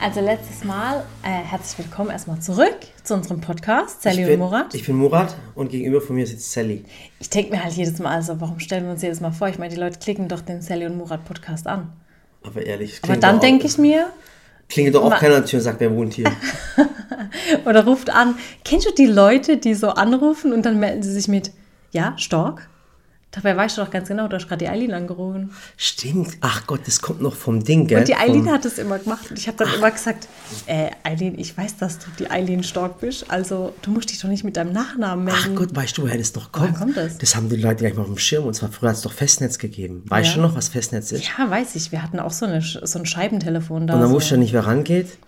Also letztes Mal, äh, herzlich willkommen erstmal zurück zu unserem Podcast, Sally ich und bin, Murat. Ich bin Murat und gegenüber von mir sitzt Sally. Ich denke mir halt jedes Mal, also warum stellen wir uns jedes Mal vor? Ich meine, die Leute klicken doch den Sally und Murat Podcast an. Aber ehrlich, Aber dann denke ich mir, Klingelt doch auch keiner an und sagt, wer wohnt hier. oder ruft an, kennst du die Leute, die so anrufen und dann melden sie sich mit, ja, Stork? Dabei weißt du doch ganz genau, du hast gerade die Eileen angerufen. Stimmt. Ach Gott, das kommt noch vom Ding, gell? Und die Eileen vom, hat es immer gemacht. Und ich habe dann immer gesagt, äh, Eileen, ich weiß, dass du die Eileen Stork bist. Also du musst dich doch nicht mit deinem Nachnamen melden. Ach Gott, weißt du, woher das noch kommt? kommt das? Das haben die Leute gleich mal auf dem Schirm. Und zwar früher hat es doch Festnetz gegeben. Weißt Ja. du noch, was Festnetz ist? Ja, weiß ich. Wir hatten auch so, eine, so ein Scheibentelefon da. Und dann so. wusste ich ja nicht, wer rangeht.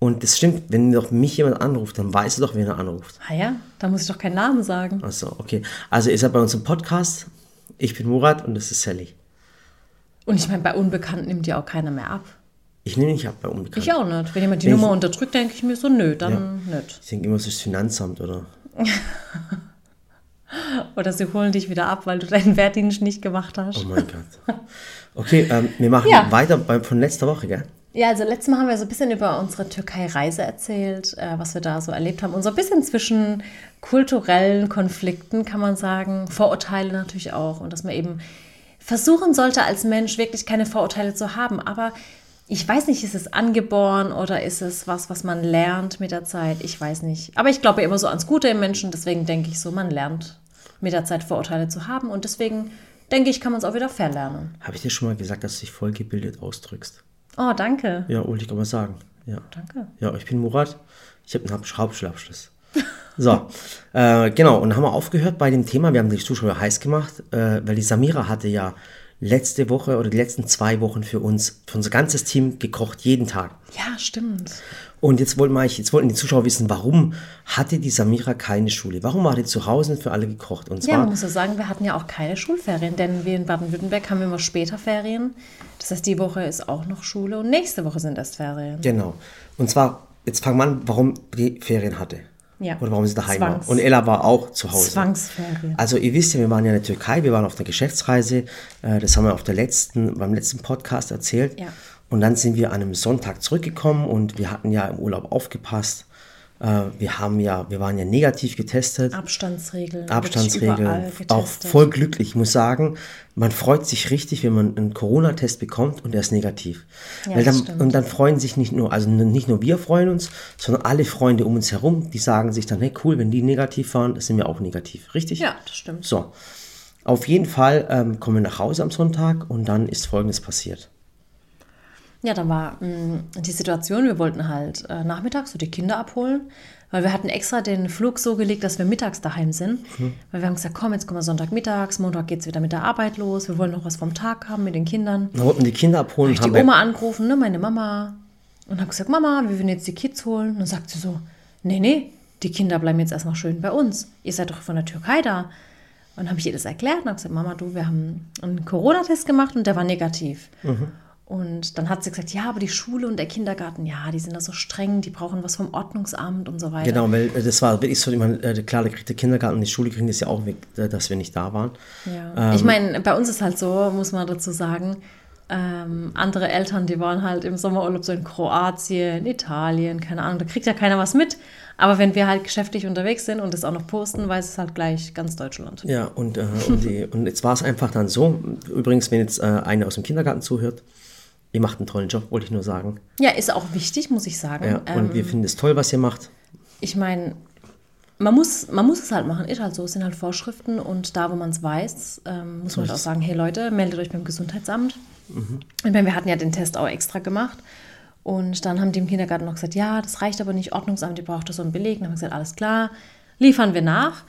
Und das stimmt, wenn doch mich jemand anruft, dann weiß er doch, wen er anruft. Ah ja, da muss ich doch keinen Namen sagen. Also, okay. Also ist er bei uns im Podcast. Ich bin Murat und das ist Sally. Und ich meine, bei Unbekannten nimmt ja auch keiner mehr ab. Ich nehme nicht ab bei Unbekannt. Ich auch nicht. Wenn jemand die Wenn ich- Nummer unterdrückt, denke ich mir so, nö, dann nicht. Ich denke immer, es ist das Finanzamt oder. Oder sie holen dich wieder ab, weil du deinen Wehrdienst nicht gemacht hast. Oh mein Gott. Okay, ähm, wir machen Ja. weiter beim, von letzter Woche, gell? Ja, also letztes Mal haben wir so ein bisschen über unsere Türkei-Reise erzählt, äh, was wir da so erlebt haben. Und so ein bisschen zwischen kulturellen Konflikten, kann man sagen. Vorurteile natürlich auch. Und dass man eben versuchen sollte, als Mensch wirklich keine Vorurteile zu haben. Aber ich weiß nicht, ist es angeboren oder ist es was, was man lernt mit der Zeit? Ich weiß nicht. Aber ich glaube immer so ans Gute im Menschen. Deswegen denke ich so, man lernt mit der Zeit Vorurteile zu haben. Und deswegen denke ich, kann man es auch wieder verlernen. Habe ich dir schon mal gesagt, dass du dich vollgebildet ausdrückst? Oh, danke. Ja, wollte ich gerade mal sagen. Ja. Danke. Ja, ich bin Murat. Ich habe einen Haupt- Hauptschulabschluss. So, äh, genau, und haben wir aufgehört bei dem Thema, wir haben die Zuschauer heiß gemacht, äh, weil die Samira hatte ja letzte Woche oder die letzten zwei Wochen für uns, für unser ganzes Team gekocht, jeden Tag. Ja, stimmt. Und jetzt wollten, wir, jetzt wollten die Zuschauer wissen, warum hatte die Samira keine Schule? Warum war die zu Hause für alle gekocht? Und Ja, zwar, man muss ja sagen, wir hatten ja auch keine Schulferien, denn wir in Baden-Württemberg haben immer später Ferien. Das heißt, die Woche ist auch noch Schule und nächste Woche sind erst Ferien. Genau. Und zwar, jetzt fangen wir an, warum die Ferien hatte. Ja. Oder warum sie daheim war. Zwangs- Und Ella war auch zu Hause. Zwangsferien. Also ihr wisst ja, wir waren ja in der Türkei, wir waren auf der Geschäftsreise. Äh, Das haben wir auf der letzten, beim letzten Podcast erzählt. Ja. Und dann sind wir an einem Sonntag zurückgekommen und wir hatten ja im Urlaub aufgepasst. Äh, Wir haben ja, wir waren ja negativ getestet. Abstandsregeln. Abstandsregeln. Auch voll glücklich. Ich muss sagen, man freut sich richtig, wenn man einen Corona-Test bekommt und der ist negativ. Ja, dann, und dann freuen sich nicht nur, also nicht nur wir freuen uns, sondern alle Freunde um uns herum, die sagen sich dann, hey cool, wenn die negativ waren, das sind wir auch negativ. Richtig? Ja, das stimmt. So. Auf jeden Fall ähm, kommen wir nach Hause am Sonntag und dann ist Folgendes passiert. Ja, dann war mh, die Situation, wir wollten halt äh, nachmittags so die Kinder abholen, weil wir hatten extra den Flug so gelegt, dass wir mittags daheim sind. Mhm. Weil wir haben gesagt, komm, jetzt kommen wir Sonntagmittags, Montag geht es wieder mit der Arbeit los, wir wollen noch was vom Tag haben mit den Kindern. Dann wollten die Kinder abholen habe ich haben die Oma angerufen, ne, meine Mama, und habe gesagt, Mama, wir würden jetzt die Kids holen. Und dann sagt sie so, nee, nee, die Kinder bleiben jetzt erstmal schön bei uns. Ihr seid doch von der Türkei da. Und dann habe ich ihr das erklärt und habe gesagt, Mama, du, wir haben einen Corona-Test gemacht und der war negativ. Mhm. Und dann hat sie gesagt, ja, aber die Schule und der Kindergarten, ja, die sind da so streng, die brauchen was vom Ordnungsamt und so weiter. Genau, weil äh, das war wirklich so, ich meine, äh, klar, da kriegt der Kindergarten und die Schule kriegen das ja auch weg, äh, dass wir nicht da waren. Ja. ich meine, bei uns ist halt so, muss man dazu sagen, ähm, andere Eltern, die waren halt im Sommerurlaub so in Kroatien, Italien, keine Ahnung, da kriegt ja keiner was mit. Aber wenn wir halt geschäftlich unterwegs sind und das auch noch posten, weiß es halt gleich ganz Deutschland. Ja, und, äh, und, die, und jetzt war es einfach dann so, übrigens, wenn jetzt äh, eine aus dem Kindergarten zuhört, ihr macht einen tollen Job, wollte ich nur sagen. Ja, ist auch wichtig, muss ich sagen. Ja, ähm, und wir finden es toll, was ihr macht. ich meine, man muss, man muss es halt machen, ist halt so, es sind halt Vorschriften und da, wo man es weiß, ähm, muss man halt auch sagen, hey Leute, meldet euch beim Gesundheitsamt. Ich meine, wir hatten ja den Test auch extra gemacht und dann haben die im Kindergarten noch gesagt, ja, das reicht aber nicht, Ordnungsamt, die braucht da so einen Beleg. Dann haben wir gesagt, alles klar, liefern wir nach.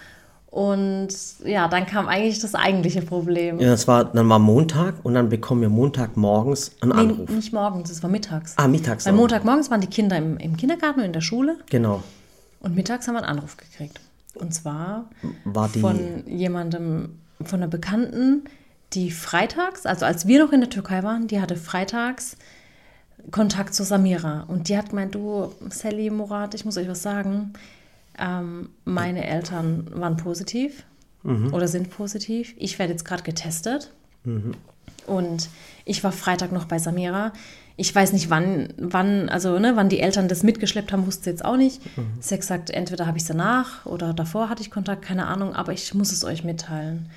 Und ja, dann kam eigentlich das eigentliche Problem. Ja, das war, dann war Montag und dann bekommen wir Montagmorgens einen Nee, Anruf. nicht morgens, es war mittags. Ah, mittags Weil. Montagmorgens waren die Kinder im, im Kindergarten und in der Schule Genau. und mittags haben wir einen Anruf gekriegt. Und zwar War die, von jemandem, von einer Bekannten, die freitags, also als wir noch in der Türkei waren, die hatte freitags Kontakt zu Samira. Und die hat gemeint, du, Sally, Murat, ich muss euch was sagen. Ähm, meine Eltern waren positiv oder sind positiv. Ich werde jetzt gerade getestet. Und ich war Freitag noch bei Samira. Ich weiß nicht, wann, wann, also ne, wann die Eltern das mitgeschleppt haben, wusste jetzt auch nicht. Mhm. Sie hat gesagt, entweder habe ich es danach oder davor hatte ich Kontakt, keine Ahnung, aber ich muss es euch mitteilen.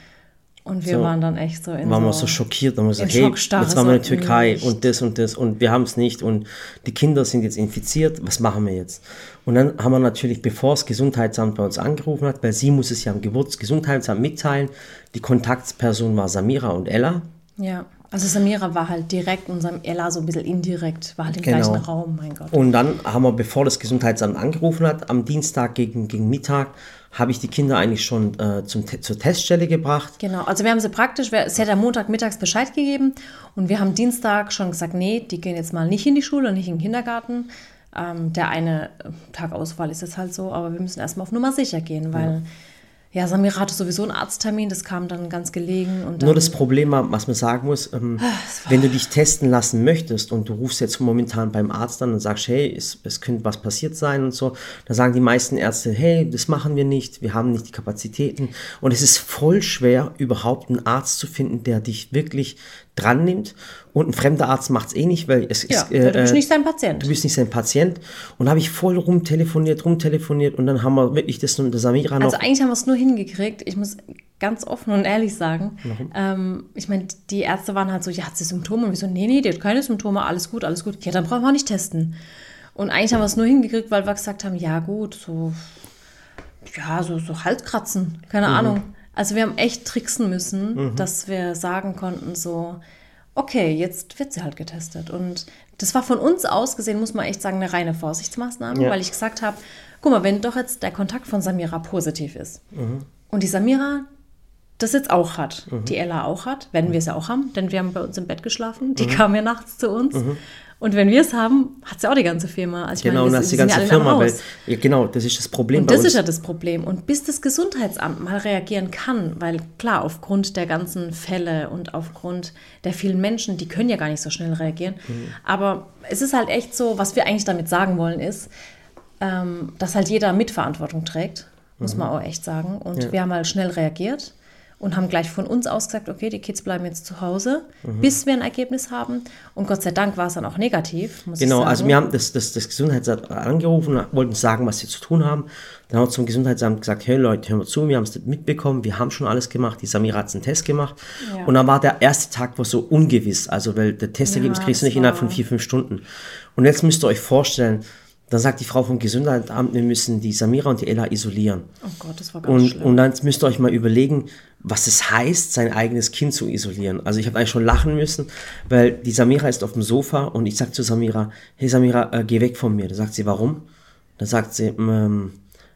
Und wir so, waren dann echt so in waren so, wir so schockiert, haben gesagt, hey, jetzt waren wir in der Türkei nicht. und das und das und wir haben es nicht und die Kinder sind jetzt infiziert, was machen wir jetzt? Und dann haben wir natürlich, bevor das Gesundheitsamt bei uns angerufen hat, weil sie muss es ja am Geburtsgesundheitsamt mitteilen, die Kontaktperson war Samira und Ella. Ja. Also Samira war halt direkt und Ella so ein bisschen indirekt, war halt im genau. gleichen Raum, mein Gott. Und dann haben wir, bevor das Gesundheitsamt angerufen hat, am Dienstag gegen, gegen Mittag, habe ich die Kinder eigentlich schon äh, zum, zur Teststelle gebracht. Genau, also wir haben sie praktisch, sie hat am Montag mittags Bescheid gegeben und wir haben Dienstag schon gesagt, nee, die gehen jetzt mal nicht in die Schule, nicht in den Kindergarten. Ähm, der eine Tagausfall ist jetzt halt so, aber wir müssen erstmal auf Nummer sicher gehen, weil... Ja ja, Samira hatte sowieso einen Arzttermin, das kam dann ganz gelegen. Und Nur das Problem, was man sagen muss, ähm, ah, wenn du dich testen lassen möchtest und du rufst jetzt momentan beim Arzt an und sagst, hey, es, es könnte was passiert sein und so, dann sagen die meisten Ärzte, hey, das machen wir nicht, wir haben nicht die Kapazitäten. Und es ist voll schwer, überhaupt einen Arzt zu finden, der dich wirklich dran nimmt. Und ein fremder Arzt macht es eh nicht, weil es ja, ist. Äh, du bist nicht sein Patient. Du bist nicht sein Patient. Und habe ich voll rumtelefoniert, rumtelefoniert und dann haben wir wirklich das und das Samira noch. Also eigentlich haben wir es nur hingekriegt. Ich muss ganz offen und ehrlich sagen. Ähm, ich meine, die Ärzte waren halt so, ja, hat sie Symptome? Und wir so, nee, nee, die hat keine Symptome, alles gut, alles gut. Ja, dann brauchen wir auch nicht testen. Und eigentlich haben wir es nur hingekriegt, weil wir gesagt haben, ja gut, so, ja, so, so Halskratzen, keine mhm. Ahnung. Also wir haben echt tricksen müssen, mhm. dass wir sagen konnten, so, okay, jetzt wird sie halt getestet. Und das war von uns aus gesehen, muss man echt sagen, eine reine Vorsichtsmaßnahme, ja. weil ich gesagt habe, guck mal, wenn doch jetzt der Kontakt von Samira positiv ist mhm. und die Samira das jetzt auch hat, mhm. die Ella auch hat, werden wir es ja auch haben, denn wir haben bei uns im Bett geschlafen, die mhm. kam ja nachts zu uns. Und wenn wir es haben, hat es ja auch die ganze Firma. Also genau, meine, und das die ganze Firma. Weil, ja, genau, das ist das Problem. Und das uns. ist ja das Problem. Und bis das Gesundheitsamt mal reagieren kann, weil klar, aufgrund der ganzen Fälle und aufgrund der vielen Menschen, die können ja gar nicht so schnell reagieren. Mhm. Aber es ist halt echt so, was wir eigentlich damit sagen wollen, ist, ähm, dass halt jeder Mitverantwortung trägt, muss mhm. man auch echt sagen. Und ja. wir haben halt schnell reagiert und haben gleich von uns aus gesagt, okay, die Kids bleiben jetzt zu Hause, mhm. bis wir ein Ergebnis haben. Und Gott sei Dank war es dann auch negativ. genau, also wir haben das, das, das Gesundheitsamt angerufen, wollten sagen, was sie zu tun haben. Dann haben wir zum Gesundheitsamt gesagt, hey Leute, hören wir zu, wir haben es mitbekommen, wir haben schon alles gemacht, die Samira hat einen Test gemacht. Ja. Und dann war der erste Tag war so ungewiss, also weil der Testergebnis ja, kriegst du nicht innerhalb von vier, fünf Stunden. Und jetzt müsst ihr euch vorstellen, dann sagt die Frau vom Gesundheitsamt, wir müssen die Samira und die Ella isolieren. Oh Gott, das war ganz und, schlimm. Und dann müsst ihr euch mal überlegen, was es heißt, sein eigenes Kind zu isolieren. Also ich habe eigentlich schon lachen müssen, weil die Samira ist auf dem Sofa und ich sage zu Samira, hey Samira, äh, geh weg von mir. Da sagt sie, warum? Da sagt sie, ähm,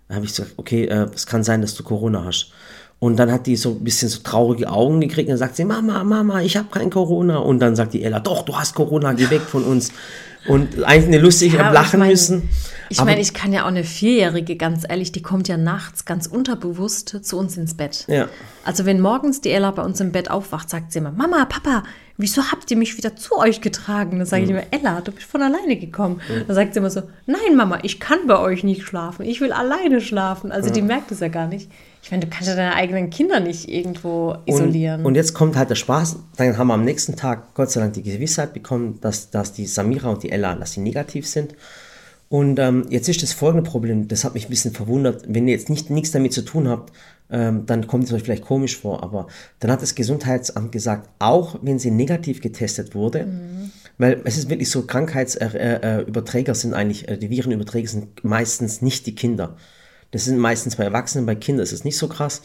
da habe ich gesagt, okay, äh, es kann sein, dass du Corona hast. Und dann hat die so ein bisschen so traurige Augen gekriegt und dann sagt sie, Mama, Mama, ich habe kein Corona. Und dann sagt die Ella, doch, du hast Corona, geh weg von uns und eigentlich eine lustige ja, lachen ich mein, müssen. Ich meine, ich kann ja auch eine Vierjährige, ganz ehrlich, die kommt ja nachts ganz unterbewusst zu uns ins Bett. Ja. Also wenn morgens die Ella bei uns im Bett aufwacht, sagt sie immer, Mama, Papa, wieso habt ihr mich wieder zu euch getragen? Dann sage ich mhm. immer, Ella, du bist von alleine gekommen. Mhm. Dann sagt sie immer so, nein, Mama, ich kann bei euch nicht schlafen. Ich will alleine schlafen. Also die merkt es ja gar nicht. Ich meine, du kannst ja deine eigenen Kinder nicht irgendwo isolieren. Und, und, jetzt kommt halt der Spaß. Dann haben wir am nächsten Tag Gott sei Dank die Gewissheit bekommen, dass, dass die Samira und die Ella, dass sie negativ sind. Und ähm, jetzt ist das folgende Problem, das hat mich ein bisschen verwundert. Wenn ihr jetzt nicht, nichts damit zu tun habt, ähm, dann kommt es euch vielleicht komisch vor, aber dann hat das Gesundheitsamt gesagt, auch wenn sie negativ getestet wurde, mhm. weil es ist wirklich so, Krankheitsüberträger sind eigentlich, äh, die Virenüberträger sind meistens nicht die Kinder. Das sind meistens bei Erwachsenen, bei Kindern ist es nicht so krass.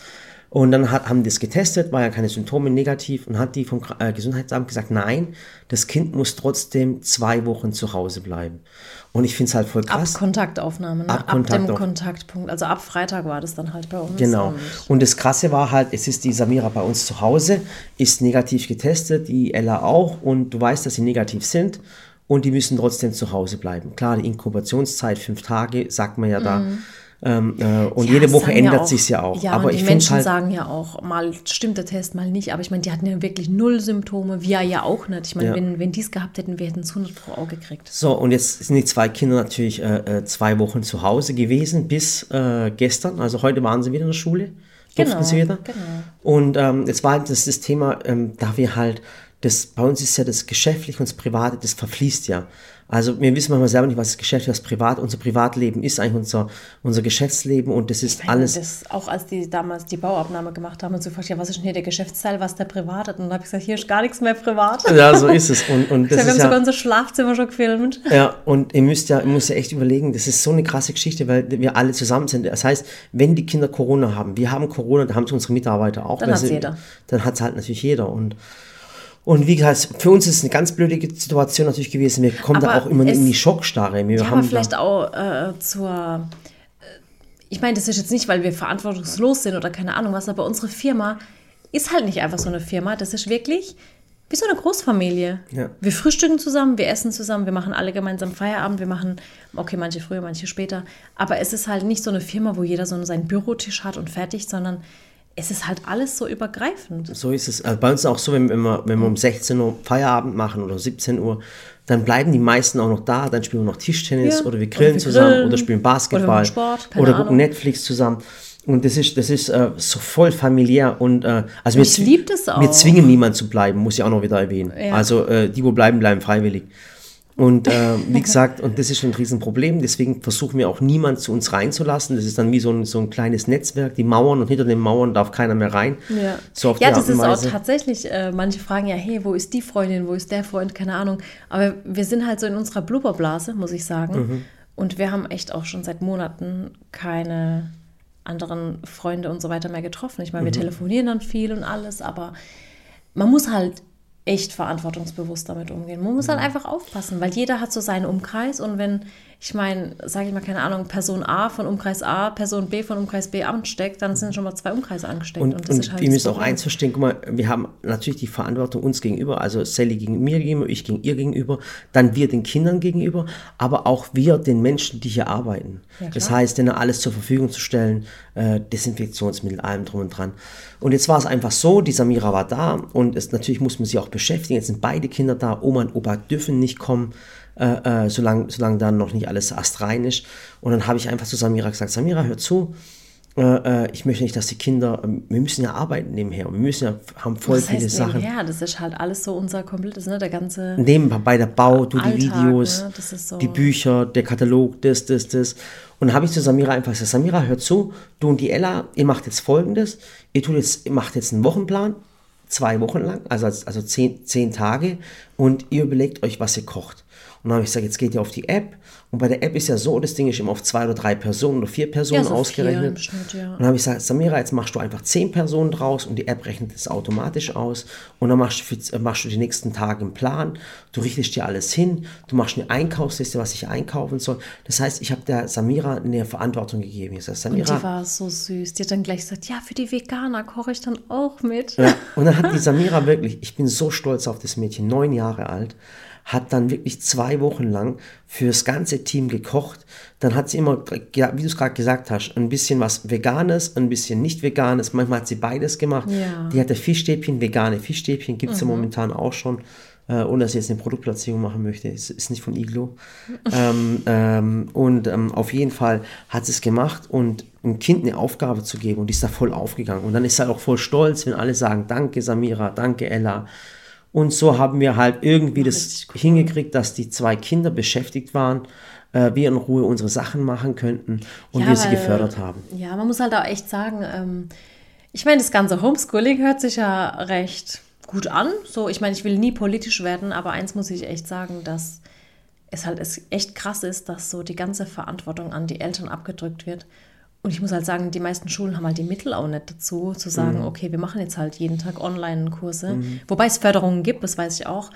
Und dann hat, haben die das getestet, war ja keine Symptome negativ und hat die vom äh, Gesundheitsamt gesagt, nein, das Kind muss trotzdem zwei Wochen zu Hause bleiben. Und ich finde es halt voll krass. Ab Kontaktaufnahme, ne? ab, ab dem Kontaktpunkt. Also ab Freitag war das dann halt bei uns. Genau. Und, und das Krasse war halt, es ist die Samira bei uns zu Hause, ist negativ getestet, die Ella auch. Und du weißt, dass sie negativ sind. Und die müssen trotzdem zu Hause bleiben. Klar, die Inkubationszeit, fünf Tage, sagt man ja da. Mhm ähm, äh, und ja, jede Woche ändert ja sich ja auch. Ja, aber die Menschen halt, sagen ja auch, mal stimmt der Test, mal nicht. Aber ich meine, die hatten ja wirklich null Symptome, wir ja auch nicht. Ich meine, ja. wenn, wenn die es gehabt hätten, wir hätten es 100 pro Auge gekriegt. So, und jetzt sind die zwei Kinder natürlich äh, äh, zwei Wochen zu Hause gewesen, bis äh, gestern. Also heute waren sie wieder in der Schule. Genau, sie wieder. genau. Und ähm, jetzt war halt das, das Thema, ähm, da wir halt das, bei uns ist ja das Geschäftliche und das Private, das verfließt ja. Also wir wissen manchmal selber nicht, was das Geschäft, was privat, unser Privatleben ist eigentlich unser, unser Geschäftsleben und das ist Ich meine, alles. Das, auch als die damals die Bauabnahme gemacht haben und so gefragt, ja, was ist denn hier der Geschäftsteil, was der privat hat? Und dann habe ich gesagt, hier ist gar nichts mehr privat. ja, so ist es. Und, und wir das haben ist sogar ja, unser Schlafzimmer schon gefilmt. ja, und ihr müsst ja, ihr müsst ja echt überlegen, das ist so eine krasse Geschichte, weil wir alle zusammen sind. Das heißt, wenn die Kinder Corona haben, wir haben Corona, dann haben es unsere Mitarbeiter auch. Dann hat's sie- jeder. Dann hat es halt natürlich jeder. Und, und wie gesagt, für uns ist es eine ganz blöde Situation natürlich gewesen. Wir kommen da Aber auch immer in die Schockstarre. Wir haben aber da- vielleicht auch äh, zur. äh, Ich meine, das ist jetzt nicht, weil wir verantwortungslos sind oder keine Ahnung was, aber unsere Firma ist halt nicht einfach so eine Firma. Das ist wirklich wie so eine Großfamilie. Ja. Wir frühstücken zusammen, wir essen zusammen, wir machen alle gemeinsam Feierabend, wir machen, okay, manche früher, manche später. Aber es ist halt nicht so eine Firma, wo jeder so seinen Bürotisch hat und fertig, sondern es ist halt alles so übergreifend. So ist es. Also bei uns ist auch so, wenn, wenn, wir, wenn wir um 16 Uhr Feierabend machen oder 17 Uhr, dann bleiben die meisten auch noch da, dann spielen wir noch Tischtennis Ja. oder wir Oder grillen wir zusammen grillen. oder spielen Oder wir Basketball machen Sport, oder gucken Ahnung. Netflix zusammen. Und das ist, das ist äh, so voll familiär und äh, also wir, Ich lieb das wir auch. zwingen niemanden zu bleiben, muss ich auch noch wieder erwähnen. Ja. Also äh, die, wo bleiben, bleiben freiwillig. Und äh, wie gesagt, und das ist schon ein Riesenproblem, deswegen versuchen wir auch niemand zu uns reinzulassen. Das ist dann wie so ein, so ein kleines Netzwerk, die Mauern und hinter den Mauern darf keiner mehr rein. Ja, So ja das ist auch tatsächlich, äh, manche fragen ja, hey, wo ist die Freundin, wo ist der Freund, keine Ahnung. Aber wir sind halt so in unserer Blubberblase, muss ich sagen. Mhm. Und wir haben echt auch schon seit Monaten keine anderen Freunde und so weiter mehr getroffen. Ich meine, Mhm. wir telefonieren dann viel und alles, aber man muss halt echt verantwortungsbewusst damit umgehen. Man muss Mhm. halt einfach aufpassen, weil jeder hat so seinen Umkreis und wenn, ich meine, sage ich mal, keine Ahnung, Person A von Umkreis A, Person B von Umkreis B ansteckt, dann sind schon mal zwei Umkreise angesteckt. Und, das und ist halt ihr müsst auch eins verstehen, guck mal, wir haben natürlich die Verantwortung uns gegenüber, also Sally gegen mir gegenüber, ich gegen ihr gegenüber, dann wir den Kindern gegenüber, aber auch wir den Menschen, die hier arbeiten. Ja, das heißt, denen alles zur Verfügung zu stellen, äh, Desinfektionsmittel, allem drum und dran. Und jetzt war es einfach so, die Samira war da und es, natürlich muss man sie auch beschäftigen. Jetzt sind beide Kinder da, Oma und Opa dürfen nicht kommen, äh, äh, solange, solange dann noch nicht alles astrein ist. Und dann habe ich einfach zu Samira gesagt, Samira, hör zu, äh, äh, ich möchte nicht, dass die Kinder, ähm, wir müssen ja arbeiten nebenher und wir müssen ja, haben voll Was viele heißt Sachen. Ja, das ist halt alles so unser komplettes, ne, der ganze. Nebenbei bei der Bau, du die Alltag, Videos, ne, das so- die Bücher, der Katalog, das, das, das. Und dann habe ich zu Samira einfach gesagt, Samira, hör zu, du und die Ella, ihr macht jetzt folgendes, ihr tut jetzt, ihr macht jetzt einen Wochenplan, zwei Wochen lang, also, also zehn, zehn Tage und ihr überlegt euch, was ihr kocht. Und dann habe ich gesagt, jetzt geht ihr auf die App und bei der App ist ja so, das Ding ist immer auf zwei oder drei Personen oder vier Personen Ja, so ausgerechnet. Schnitt, ja. Und dann habe ich gesagt, Samira, jetzt machst du einfach zehn Personen draus und die App rechnet es automatisch aus. Und dann machst du, äh, machst du die nächsten Tage einen Plan. Du richtest dir alles hin. Du machst eine Einkaufsliste, was ich einkaufen soll. Das heißt, ich habe der Samira eine Verantwortung gegeben. Ich sage, Und die Samira. war so süß. Die hat dann gleich gesagt, ja, für die Veganer koche ich dann auch mit. Ja, und dann hat die Samira wirklich, ich bin so stolz auf das Mädchen, neun Jahre alt, hat dann wirklich zwei Wochen lang fürs ganze Team gekocht. Dann hat sie immer, ja, wie du es gerade gesagt hast, ein bisschen was Veganes, ein bisschen nicht Veganes. Manchmal hat sie beides gemacht. Ja. Die hatte Fischstäbchen, vegane Fischstäbchen, gibt es ja momentan auch schon. Äh, ohne dass ich jetzt eine Produktplatzierung machen möchte. Ist, ist nicht von Iglo. ähm, ähm, und ähm, auf jeden Fall hat sie es gemacht und ein Kind eine Aufgabe zu geben und die ist da voll aufgegangen. Und dann ist sie halt auch voll stolz, wenn alle sagen, danke Samira, danke Ella. Und so haben wir halt irgendwie das richtig cool. hingekriegt, dass die zwei Kinder beschäftigt waren, äh, wir in Ruhe unsere Sachen machen könnten und wir sie weil- gefördert haben. Ja, man muss halt auch echt sagen, ähm, ich meine, das ganze Homeschooling hört sich ja recht gut an. So, ich meine, ich will nie politisch werden, aber eins muss ich echt sagen, dass es halt echt krass ist, dass so die ganze Verantwortung an die Eltern abgedrückt wird. Und ich muss halt sagen, die meisten Schulen haben halt die Mittel auch nicht dazu, zu sagen, Mhm. okay, wir machen jetzt halt jeden Tag Online-Kurse. Wobei es Förderungen gibt, das weiß ich auch.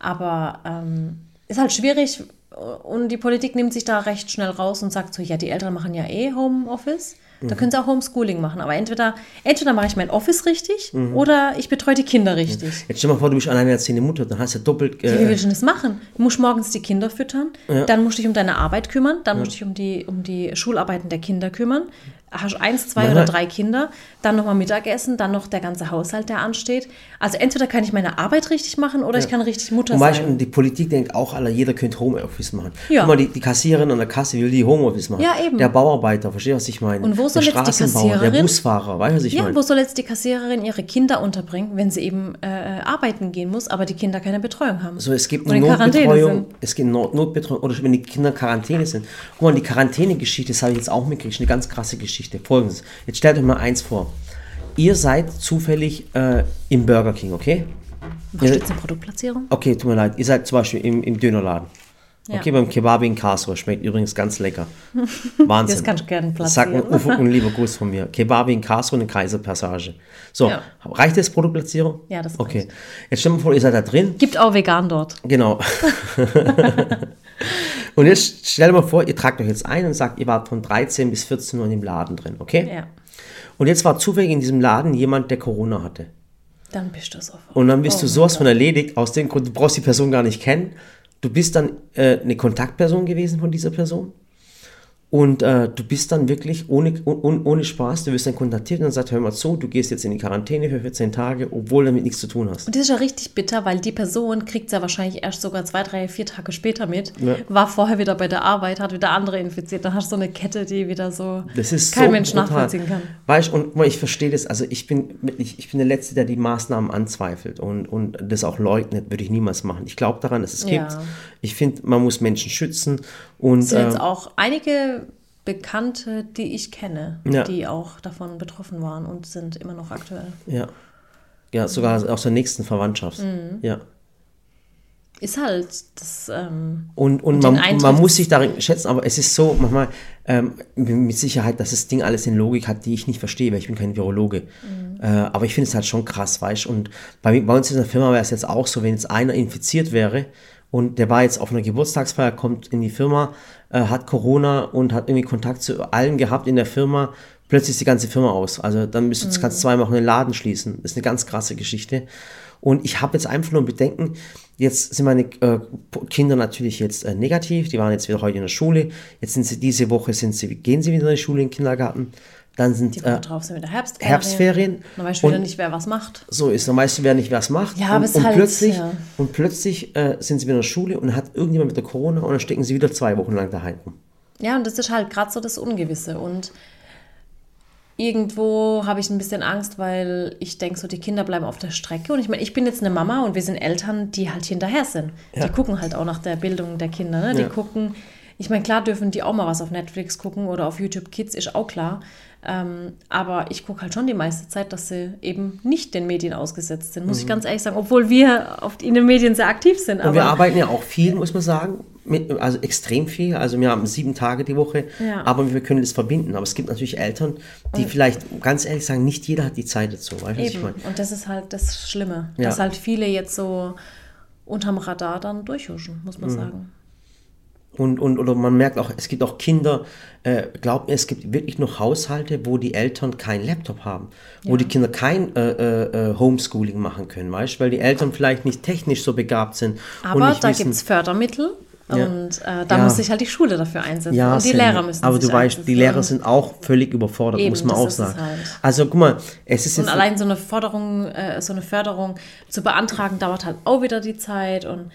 Aber ähm, ist halt schwierig und die Politik nimmt sich da recht schnell raus und sagt so, ja, die Eltern machen ja eh Homeoffice. Mhm. Da können sie auch Homeschooling machen. Aber entweder, entweder mache ich mein Office richtig Mhm. oder ich betreue die Kinder richtig. Jetzt stell mal vor, du bist alleinerziehende Mutter, dann hast du ja doppelt. Wie Äh, willst du denn das machen? Du musst morgens die Kinder füttern, dann musst du dich um deine Arbeit kümmern, dann musst du dich um die, um die Schularbeiten der Kinder kümmern. Hast eins, zwei Manchmal- oder drei Kinder, dann nochmal Mittagessen, dann noch der ganze Haushalt, der ansteht. Also entweder kann ich meine Arbeit richtig machen oder ich kann richtig Mutter Und sein. und die Politik denkt auch, alle, jeder könnte Homeoffice machen. Ja. Guck mal, die, die Kassiererin an der Kasse will die Homeoffice machen. Ja, eben. Der Bauarbeiter, verstehst du, was ich meine? Und wo soll der jetzt die Straßenbauer, Der Kassiererin- Busfahrer, weißt du, was ich Ja, meine? wo soll jetzt die Kassiererin ihre Kinder unterbringen, wenn sie eben äh, arbeiten gehen muss, aber die Kinder keine Betreuung haben? So, es gibt eine Notbetreuung, es gibt Not Notbetreuung, oder wenn die Kinder in Quarantäne sind. Guck mal, die Quarantäne-Geschichte, das habe ich jetzt auch mitgekriegt, eine ganz krasse Geschichte. Folgendes, jetzt stellt euch mal eins vor. Ihr seid zufällig äh, im Burger King, okay? Was steht zur Produktplatzierung? Okay, tut mir leid, ihr seid zum Beispiel im, im Dönerladen. Ja. Okay, beim Kebabi in Karlsruhe, schmeckt übrigens ganz lecker. Wahnsinn. Das kannst du gerne Sag mir platzieren. Ufo und lieber Gruß von mir. Kebabi in Karlsruhe, eine Kaiserpassage. So, Ja. reicht das Produktplatzierung? Ja, das Okay, reicht. jetzt stell dir mal vor, ihr seid da drin Gibt auch vegan dort. Genau. und jetzt stell dir mal vor, ihr tragt euch jetzt ein und sagt, ihr wart von 13 bis 14 Uhr in dem Laden drin, okay? Ja. Und jetzt war zufällig in diesem Laden jemand, der Corona hatte. Dann bist du sofort. Und dann bist Oh du sowas von erledigt, aus dem Grund, du brauchst die Person gar nicht kennen. Du bist dann äh, eine Kontaktperson gewesen von dieser Person. Und äh, du bist dann wirklich ohne, ohne, ohne Spaß, du wirst dann kontaktiert und dann sagt, hör mal zu, du gehst jetzt in die Quarantäne für 14 Tage, obwohl du damit nichts zu tun hast. Und das ist ja richtig bitter, weil die Person kriegt es ja wahrscheinlich erst sogar zwei, drei, vier Tage später mit. Ja. War vorher wieder bei der Arbeit, hat wieder andere infiziert. Dann hast du so eine Kette, die wieder so Das ist kein so Mensch brutal. nachvollziehen kann. Weißt du, und ich verstehe das. Also ich bin, ich, ich bin der Letzte, der die Maßnahmen anzweifelt und, und das auch leugnet, würde ich niemals machen. Ich glaube daran, dass es Ja. gibt. Ich finde, man muss Menschen schützen und Es sind jetzt äh, auch einige Bekannte, die ich kenne, Ja. die auch davon betroffen waren und sind immer noch aktuell. ja, ja, sogar aus der nächsten Verwandtschaft. Mhm. Ja. Ist halt das. Ähm, Und, und man, man muss sich darin schätzen, aber es ist so manchmal ähm, mit Sicherheit, dass das Ding alles eine Logik hat, die ich nicht verstehe, weil ich bin kein Virologe. Äh, aber ich finde es halt schon krass, weißt du. Und bei, bei uns in der Firma wäre es jetzt auch so, wenn jetzt einer infiziert wäre und der war jetzt auf einer Geburtstagsfeier, kommt in die Firma, äh, hat Corona und hat irgendwie Kontakt zu allen gehabt in der Firma, plötzlich ist die ganze Firma aus. Also dann bist du, kannst du zwei Wochen den Laden schließen. Das ist eine ganz krasse Geschichte. Und ich habe jetzt einfach nur Bedenken, jetzt sind meine äh, Kinder natürlich jetzt äh, negativ, die waren jetzt wieder heute in der Schule, jetzt sind sie diese Woche, sind sie, gehen sie wieder in die Schule, in den Kindergarten, dann sind die Woche äh, drauf sind wieder Herbstferien. Herbstferien. Dann weißt du wieder Und- nicht, wer was macht. so ist, dann weißt du, wer nicht was macht. Ja, und, aber es und halt, plötzlich, ja. und plötzlich äh, sind sie wieder in der Schule und hat irgendjemand mit der Corona und dann stecken sie wieder zwei Wochen lang daheim rum. Ja, und das ist halt gerade so das Ungewisse. Und irgendwo habe ich ein bisschen Angst, weil ich denke, so die Kinder bleiben auf der Strecke. Und ich meine, ich bin jetzt eine Mama und wir sind Eltern, die halt hinterher sind. Ja. Die gucken halt auch nach der Bildung der Kinder. Ne? Die Ja. gucken, ich meine, klar dürfen die auch mal was auf Netflix gucken oder auf YouTube Kids, ist auch klar. Ähm, aber ich gucke halt schon die meiste Zeit, dass sie eben nicht den Medien ausgesetzt sind, muss ich ganz ehrlich sagen, obwohl wir auf, in den Medien sehr aktiv sind. Mhm. Und Aber wir arbeiten ja auch viel, muss man sagen. Mit, also extrem viel. Also wir haben sieben Tage die Woche, Ja. aber wir können das verbinden. Aber es gibt natürlich Eltern, die vielleicht ganz ehrlich sagen, nicht jeder hat die Zeit dazu. Weißt was ich Eben. meine? Und das ist halt das Schlimme, Ja. dass halt viele jetzt so unterm Radar dann durchhuschen, muss Mhm. man sagen. Und, und oder man merkt auch, es gibt auch Kinder, äh, glaubt mir, es gibt wirklich noch Haushalte, wo die Eltern keinen Laptop haben, wo Ja. die Kinder kein äh, äh, äh, Homeschooling machen können, weißt du, weil die Eltern vielleicht nicht technisch so begabt sind. Aber da gibt es Fördermittel Ja. und äh, da Ja. muss sich halt die Schule dafür einsetzen. Ja, und die Lehrer müssen Aber du weißt, die einsetzen. Lehrer sind auch völlig überfordert, Eben, muss man auch sagen. halt. Also guck mal, es ist Und jetzt allein so eine Forderung, äh, so eine Förderung zu beantragen, dauert halt auch wieder die Zeit und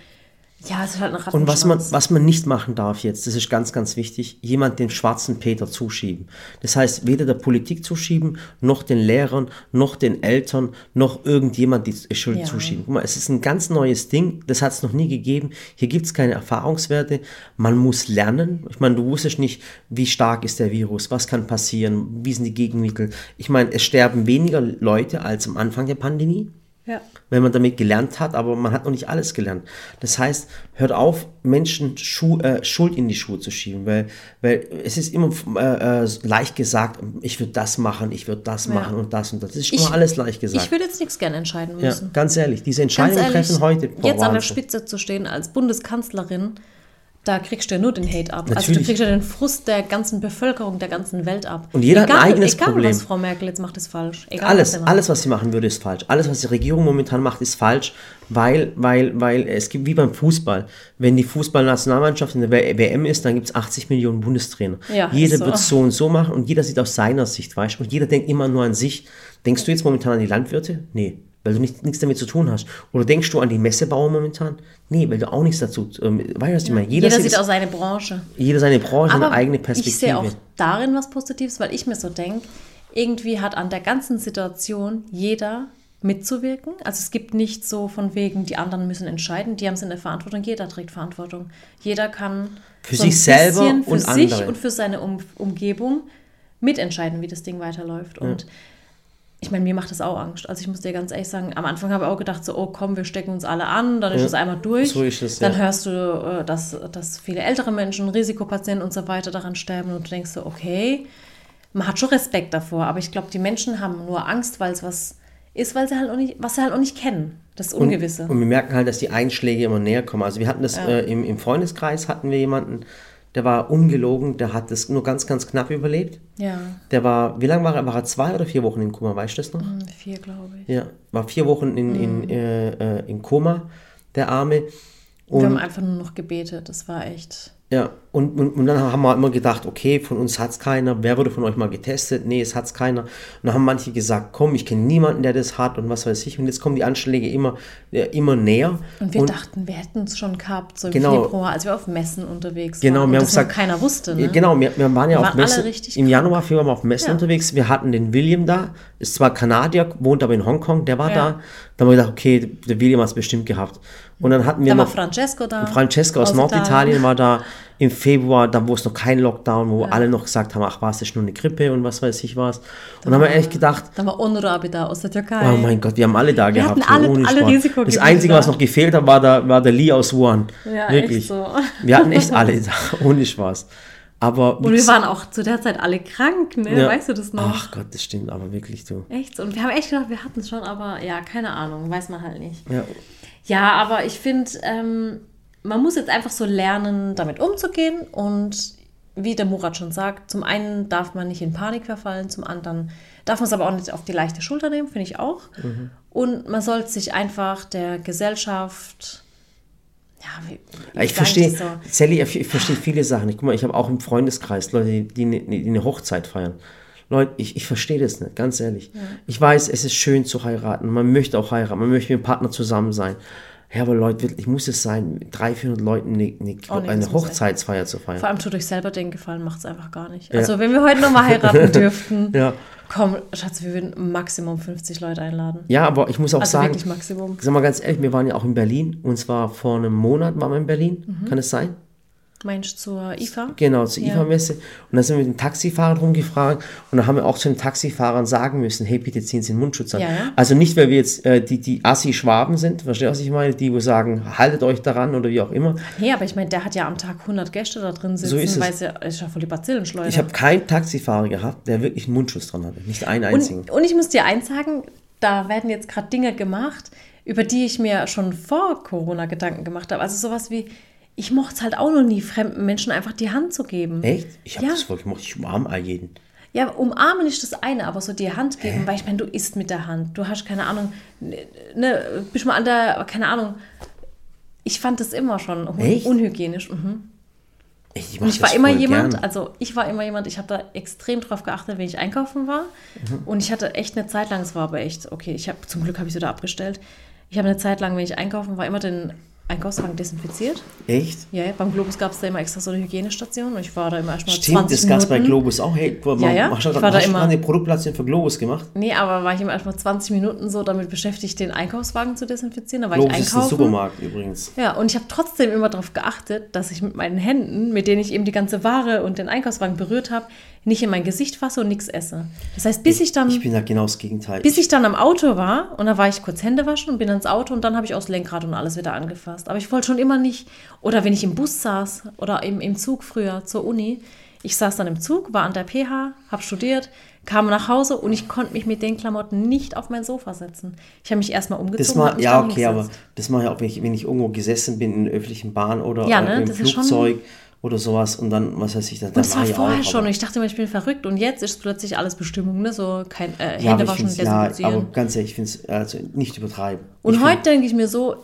ja, es ist halt eine Und was man, Rattenschwanz. was man nicht machen darf jetzt, das ist ganz, ganz wichtig, jemand den schwarzen Peter zuschieben. Das heißt, weder der Politik zuschieben, noch den Lehrern, noch den Eltern, noch irgendjemand die Schuld Ja. zuschieben. Guck mal, es ist ein ganz neues Ding, das hat es noch nie gegeben. Hier gibt es keine Erfahrungswerte. Man muss lernen. Ich meine, du wusstest nicht, wie stark ist der Virus, was kann passieren, wie sind die Gegenmittel. Ich meine, es sterben weniger Leute als am Anfang der Pandemie Ja. wenn man damit gelernt hat, aber man hat noch nicht alles gelernt. Das heißt, hört auf, Menschen Schu äh, Schuld in die Schuhe zu schieben, weil, weil es ist immer äh, äh, leicht gesagt, ich würde das machen, ich würde das machen und das und das. Das ist Ich- immer alles leicht gesagt. Ich würde jetzt nichts gerne entscheiden ja, müssen. ganz ehrlich, diese Ganz Entscheidung ehrlich, treffen heute. boah, jetzt an der Wahnsinn. Spitze zu stehen als Bundeskanzlerin, da kriegst du ja nur den Hate ab. Also du Natürlich. kriegst ja den Frust der ganzen Bevölkerung, der ganzen Welt ab. Und jeder hat ein eigenes egal, Problem. was Frau Merkel jetzt macht, ist falsch. Egal, was Alles, macht. alles, was sie machen würde, ist falsch. Alles, was die Regierung momentan macht, ist falsch, weil, weil, weil es gibt wie beim Fußball. Wenn die Fußballnationalmannschaft in der WM ist, dann gibt es 80 Millionen Bundestrainer. Ja, jeder so. wird so und so machen und jeder sieht aus seiner Sicht, weißt du? Und jeder denkt immer nur an sich. Denkst du jetzt momentan an die Landwirte? Nee. Weil du nicht, nichts damit zu tun hast. Oder denkst du an die Messebauer momentan? Nee, weil du auch nichts dazu. Ähm, weißt du, was ich meine? Jeder, sieht sieht auch seine Branche. jeder seine Branche, seine Aber eigene ich sehe Perspektive. auch darin was Positives, weil ich mir so denke, irgendwie hat an der ganzen Situation jeder mitzuwirken. Also es gibt nicht so von wegen, die anderen müssen entscheiden, die haben es in der Verantwortung, jeder trägt Verantwortung. Jeder kann Für so sich selber bisschen für und sich andere. und für seine um Umgebung mitentscheiden, wie das Ding weiterläuft. Und ich meine, mir macht das auch Angst. Also ich muss dir ganz ehrlich sagen, am Anfang habe ich auch gedacht, so, oh komm, wir stecken uns alle an, dann ist Ja. es einmal durch. So ist es, dann ja. hörst du, äh, dass, dass viele ältere Menschen, Risikopatienten und so weiter daran sterben und du denkst so, okay, man hat schon Respekt davor, aber ich glaube, die Menschen haben nur Angst, weil es was ist, weil sie halt auch nicht, was sie halt auch nicht kennen. Das Ungewisse. Und wir merken halt, dass die Einschläge immer näher kommen. Also wir hatten das äh, im, im Freundeskreis, hatten wir jemanden, der war ungelogen, der hat das nur ganz, ganz knapp überlebt. ja, Der war, wie lange war er? War er zwei oder vier Wochen in Koma, weißt du das noch? hm, vier, glaube ich. Ja, war vier Wochen in, in, äh, äh, in Koma, der Arme. Wir haben Und, einfach nur noch gebetet. Das war echt. ja, und, und, und dann haben wir immer gedacht, okay, von uns hat es keiner. Wer wurde von euch mal getestet? Nee, es hat es keiner. Und dann haben manche gesagt, komm, ich kenne niemanden, der das hat und was weiß ich. Und jetzt kommen die Anschläge immer, äh, immer näher. Und wir dachten, wir hätten es schon gehabt, so im Genau. Februar, als wir auf Messen unterwegs Genau, waren. wir und haben gesagt- keiner wusste. Ne? Genau, wir, wir waren ja Wir auf waren Messen. Im Januar, Februar waren wir auf Messen Ja. unterwegs. Wir hatten den William da, ist zwar Kanadier, wohnt aber in Hongkong, der war Ja. da. Da haben wir gedacht, okay, der William hat es bestimmt gehabt. Und dann hatten wir Da war noch Francesco da. Francesca aus, aus Norditalien war da im Februar, da wo es noch kein Lockdown, wo alle noch gesagt haben, ach, war es ist nur eine Grippe und was weiß ich was. Und dann haben wir echt gedacht, Da war Onur Abi da aus der Türkei. oh mein Gott, wir haben alle da gehabt. hatten alle- ohne alle. Risikogebiete Das Einzige, was da. noch gefehlt hat, war der, war der Lee aus Wuhan. Ja, Wirklich. echt so. Wir hatten echt alle da, ohne Spaß. Aber Und wir waren auch zu der Zeit alle krank, ne? Ja. Weißt du das noch? Ach Gott, das stimmt aber wirklich, du. Echt so. Und wir haben echt gedacht, wir hatten es schon, aber ja, keine Ahnung, weiß man halt nicht. Ja, Ja, aber ich finde, ähm, man muss jetzt einfach so lernen, damit umzugehen. Und wie der Murat schon sagt, zum einen darf man nicht in Panik verfallen, zum anderen darf man es aber auch nicht auf die leichte Schulter nehmen, finde ich auch. Mhm. Und man sollte sich einfach der Gesellschaft. Ja, wie, wie ich verstehe, so? Sally, ich verstehe viele Sachen. Ich, guck mal, ich habe auch im Freundeskreis Leute, die, die, eine- die eine Hochzeit feiern. Leute, ich, ich verstehe das nicht, ganz ehrlich. Ich weiß, es ist schön zu heiraten. Man möchte auch heiraten. Man möchte mit dem Partner zusammen sein. Ja, aber Leute, wirklich, muss es sein, mit 300, 400 Leuten eine, eine, Oh nee, eine Hochzeitsfeier zu feiern? Vor allem tut euch selber den Gefallen, macht es einfach gar nicht. Also, wenn wir heute nochmal heiraten dürften, Ja. komm, Schatz, wir würden Maximum 50 Leute einladen. Ja, aber ich muss auch Also sagen, wirklich Maximum. sag mal ganz ehrlich, wir waren ja auch in Berlin. Und zwar vor einem Monat waren wir in Berlin. Mhm. Kann es sein? Meinst du zur IFA? Genau, zur Ja. IFA-Messe. Und da sind wir mit den Taxifahrern rumgefragt und da haben wir auch zu den Taxifahrern sagen müssen, hey, bitte ziehen Sie den Mundschutz an. Ja. Also nicht, weil wir jetzt äh, die, die Assi-Schwaben sind, verstehst du, was ich meine? Die, wo sagen, haltet euch daran oder wie auch immer. Nee, aber ich meine, der hat ja am Tag 100 Gäste da drin sitzen, ist es. weil es ja, ist ja voll die Bazillenschleuder. Ich habe keinen Taxifahrer gehabt, der wirklich einen Mundschutz dran hatte. Nicht einen einzigen. und, und ich muss dir eins sagen, da werden jetzt gerade Dinge gemacht, über die ich mir schon vor Corona Gedanken gemacht habe. Also sowas wie, ich mochte es halt auch noch nie, fremden Menschen einfach die Hand zu geben. Echt? Ich habe Ja. das voll gemacht. Ich umarme all jeden. Ja, umarmen ist das eine, aber so die Hand geben, weil ich meine, du isst mit der Hand. Du hast keine Ahnung, ne, bist mal an der, keine Ahnung. Ich fand das immer schon Echt? unhygienisch. Mhm. Ich, ich war immer jemand, gern. also ich war immer jemand, ich habe da extrem drauf geachtet, wenn ich einkaufen war. Mhm. Und ich hatte echt eine Zeit lang, es war aber echt, okay, ich habe zum Glück habe ich es wieder abgestellt. Ich habe eine Zeit lang, wenn ich einkaufen war, immer den Einkaufswagen desinfiziert. Echt? Ja, ja, beim Globus gab es da immer extra so eine Hygienestation und ich war da immer erstmal Stimmt, 20 das gab es bei. Globus auch. Hey, du, Ja, ja. Hast du Ich war da immer- eine Produktplatzierung für Globus gemacht? Nee, aber war ich immer erstmal 20 Minuten so damit beschäftigt, den Einkaufswagen zu desinfizieren. Da war Globus ich ist ein einkaufen. Supermarkt übrigens. Ja, und ich habe trotzdem immer darauf geachtet, dass ich mit meinen Händen, mit denen ich eben die ganze Ware und den Einkaufswagen berührt habe, nicht in mein Gesicht fasse und nichts esse. Das heißt, bis ich dann, Ich bin da genau das Gegenteil. bis ich dann am Auto war und da war ich kurz Hände waschen und bin ans Auto und dann habe ich aufs Lenkrad und alles wieder angefasst. Aber ich wollte schon immer nicht, oder wenn ich im Bus saß oder im, im Zug früher zur Uni, ich saß dann im Zug, war an der PH, habe studiert, kam nach Hause und ich konnte mich mit den Klamotten nicht auf mein Sofa setzen. Ich habe mich erstmal umgezogen. Das mal, ja, okay, aber das mache ich auch, wenn ich, wenn ich irgendwo gesessen bin in der öffentlichen Bahn oder Ja, äh, ne, im das ist schon- Flugzeug oder sowas und dann, was weiß ich, dann, Und das war ich vorher auch, schon und ich dachte immer, ich bin verrückt und jetzt ist plötzlich alles Bestimmung, ne? So kein äh, Ja, aber Hände ich waschen, find's, ja, aber ganz ehrlich, ich finde es also nicht übertreiben. Und ich heute denke ich mir so,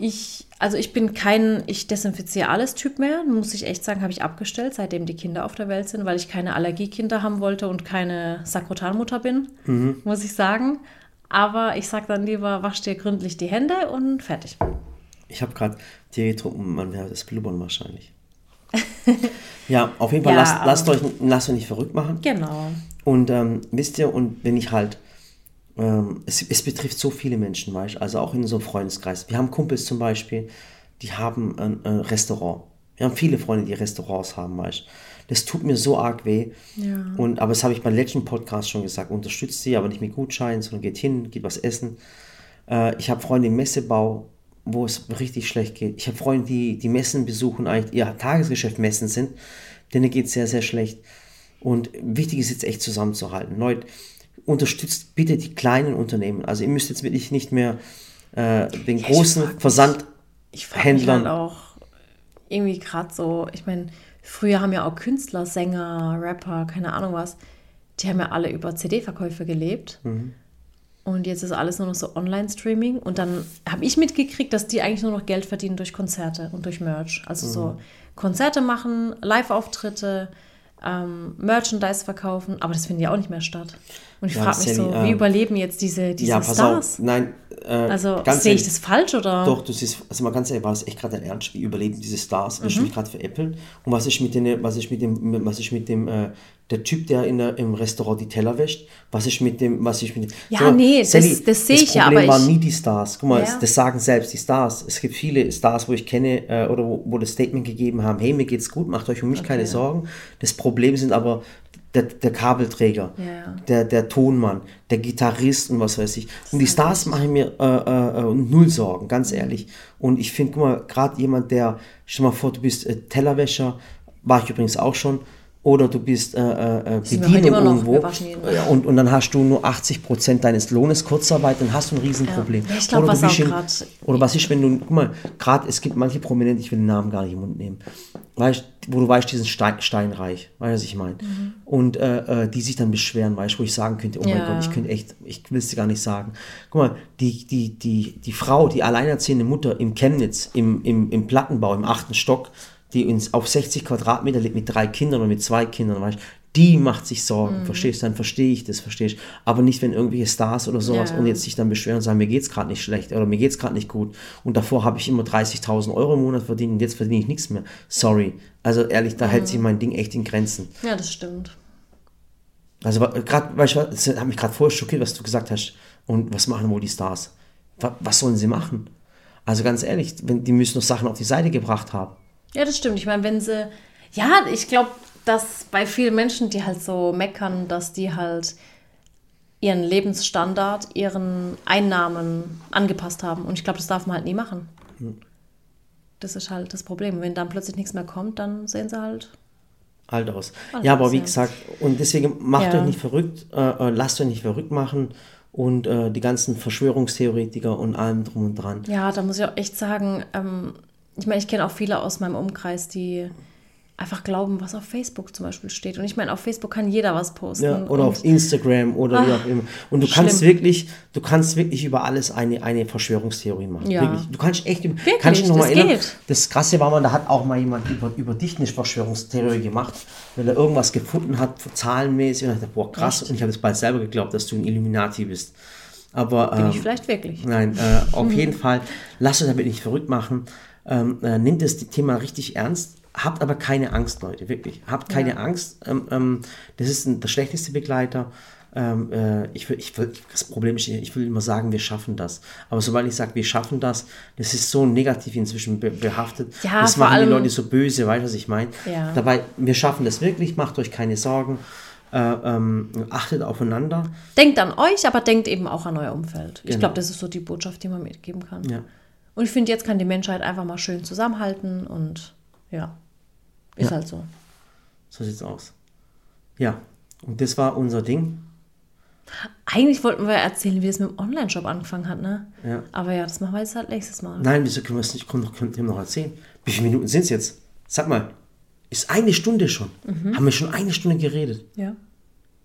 ich, also ich bin kein, ich desinfiziere alles Typ mehr, muss ich echt sagen, habe ich abgestellt, seitdem die Kinder auf der Welt sind, weil ich keine Allergiekinder haben wollte und keine Sakrotanmutter bin, Mhm. muss ich sagen. Aber ich sage dann lieber, wasch dir gründlich die Hände und fertig. Ich habe gerade Tee getrunken, man hört das Blubbern wahrscheinlich. Ja, auf jeden Fall, Ja, lasst, lasst, euch, lasst euch nicht verrückt machen. Genau. Und ähm, wisst ihr, und wenn ich halt, ähm, es, es betrifft so viele Menschen, weißt du, also auch in so einem Freundeskreis. Wir haben Kumpels zum Beispiel, die haben ein, ein Restaurant. Wir haben viele Freunde, die Restaurants haben, weißt du. Das tut mir so arg weh. Ja. Und, aber das habe ich beim letzten Podcast schon gesagt. Unterstützt sie, aber nicht mit Gutscheinen, sondern geht hin, geht was essen. Äh, ich habe Freunde im Messebau, wo es richtig schlecht geht. Ich habe Freunde, die die Messen besuchen, eigentlich ihr Tagesgeschäft Messen sind. Denen geht es sehr, sehr schlecht. Und wichtig ist jetzt echt zusammenzuhalten. Leute, unterstützt bitte die kleinen Unternehmen. Also ihr müsst jetzt wirklich nicht mehr äh, den großen frag mich- Versand Ich frage mich Händlern. halt auch irgendwie gerade so, ich meine, früher haben ja auch Künstler, Sänger, Rapper, keine Ahnung was, die haben ja alle über CD-Verkäufe gelebt. Mhm. Und jetzt ist alles nur noch so Online-Streaming. Und dann habe ich mitgekriegt, dass die eigentlich nur noch Geld verdienen durch Konzerte und durch Merch. Also Mhm. so Konzerte machen, Live-Auftritte, ähm, Merchandise verkaufen. Aber das findet ja auch nicht mehr statt. Und ich Ja, frage mich so, Sally, wie ähm, überleben jetzt diese, diese ja, pass Stars? auf. Nein, äh, Also sehe ich das falsch oder? Doch, du siehst, also mal ganz ehrlich, war es echt gerade ein Ernst, wie überleben diese Stars, Mhm. du mich gerade veräppeln? Und was ist mit den, was ist mit dem, was ist mit dem, äh, der Typ, der in der, im Restaurant die Teller wäscht, was ist mit dem, was ist mit dem, Ja, mal, nee, das- das sehe ich ja, Problem aber waren ich- nie die Stars. Guck mal, Ja. das, das sagen selbst die Stars. Es gibt viele Stars, wo ich kenne, äh, oder wo, wo das Statement gegeben haben, hey, mir geht's gut, macht euch um mich keine Sorgen. Das Problem sind aber der, der Kabelträger, Ja. der, der Tonmann, der Gitarrist und was weiß ich. Und die Stars machen mir äh, äh, äh, null Sorgen, ganz ehrlich. Und ich finde, guck mal, gerade jemand, der, stell mal vor, du bist äh, Tellerwäscher, war ich übrigens auch schon, oder du bist äh, äh, äh, Bedienung irgendwo und, und dann hast du nur 80% deines Lohnes Kurzarbeit, dann hast du ein Riesenproblem. Ja, ich glaub, Oder du was auch bist in- Oder was ist, wenn du, guck mal, gerade es gibt manche Prominente, ich will den Namen gar nicht im Mund nehmen, weißt, wo du weißt, die sind Stein, steinreich, weißt du, was ich meine? Und äh, äh, die sich dann beschweren, weißt du, wo ich sagen könnte, oh mein Ja. Gott, ich könnte echt, ich will es dir gar nicht sagen. Guck mal, die, die, die, die Frau, die alleinerziehende Mutter im Chemnitz, im, im, im Plattenbau, im achten Stock, die ins, auf 60 Quadratmeter lebt mit drei Kindern oder mit zwei Kindern, weißt du, die macht sich Mhm. Sorgen, verstehst du? Dann verstehe ich das, verstehst du? Aber nicht, wenn irgendwelche Stars oder sowas Ja. und jetzt sich dann beschweren und sagen, mir geht's gerade nicht schlecht oder mir geht's gerade nicht gut und davor habe ich immer 30.000 Euro im Monat verdient und jetzt verdiene ich nichts mehr. Sorry. Also ehrlich, da hält Mhm. sich mein Ding echt in Grenzen. Ja, das stimmt. Also gerade, weißt du, das hat mich gerade vorher schockiert, was du gesagt hast. Und was machen wohl die Stars? Was, sollen sie machen? Also ganz ehrlich, wenn, die müssen noch Sachen auf die Seite gebracht haben. Ja, das stimmt. Ich meine, wenn sie. Ja, ich glaube, dass bei vielen Menschen, die halt so meckern, dass die halt ihren Lebensstandard, ihren Einnahmen angepasst haben. Und ich glaube, das darf man halt nie machen. Das ist halt das Problem. Wenn dann plötzlich nichts mehr kommt, dann sehen sie halt. Alt aus. Alt ja, aber aus, wie ja. gesagt, und deswegen macht Ja. euch nicht verrückt, äh, äh, lasst euch nicht verrückt machen und äh, die ganzen Verschwörungstheoretiker und allem drum und dran. Ja, da muss ich auch echt sagen, ähm, ich meine, ich kenne auch viele aus meinem Umkreis, die einfach glauben, was auf Facebook zum Beispiel steht. Und ich meine, auf Facebook kann jeder was posten. Ja, oder auf Instagram oder wie Ach, auch immer. Und du kannst schlimm. wirklich, du kannst wirklich über alles eine, eine Verschwörungstheorie machen. Ja. Wirklich. Du kannst echt, über- Wirklich, kannst dich noch mal das erinnern, geht. das Krasse war mal, da hat auch mal jemand über, über dich eine Verschwörungstheorie gemacht, weil er irgendwas gefunden hat, zahlenmäßig, und ich dachte, boah, krass, Echt? und ich habe es bald selber geglaubt, dass du ein Illuminati bist. Aber bin ähm, ich vielleicht wirklich. Nein, äh, auf jeden Fall, lasst euch damit nicht verrückt machen. Ähm, äh, nehmt das Thema richtig ernst. Habt aber keine Angst, Leute, wirklich. Habt keine Angst. Ähm, ähm, das ist ein, der schlechteste Begleiter. Ähm, äh, ich will, ich will, das Problem ist, ich will immer sagen, wir schaffen das. Aber sobald ich sage, wir schaffen das, das ist so negativ inzwischen be behaftet. Ja, das machen die Leute so böse, weißt du, was ich meine? Ja. Dabei, wir schaffen das wirklich, macht euch keine Sorgen. Äh, ähm, achtet aufeinander. Denkt an euch, aber denkt eben auch an euer Umfeld. Ich Genau. glaube, das ist so die Botschaft, die man mitgeben kann. Ja. Und ich finde, jetzt kann die Menschheit einfach mal schön zusammenhalten und ja, ist Ja. halt so. So sieht's aus. Ja, Und das war unser Ding. Eigentlich wollten wir erzählen, wie es mit dem Online-Shop angefangen hat, ne? Ja. Aber ja, das machen wir jetzt halt nächstes Mal. Nein, wieso können wir es nicht? Doch, könnt ihr noch erzählen. Wie viele Minuten sind es jetzt? Sag mal, ist eine Stunde schon. Haben wir schon eine Stunde geredet? Ja.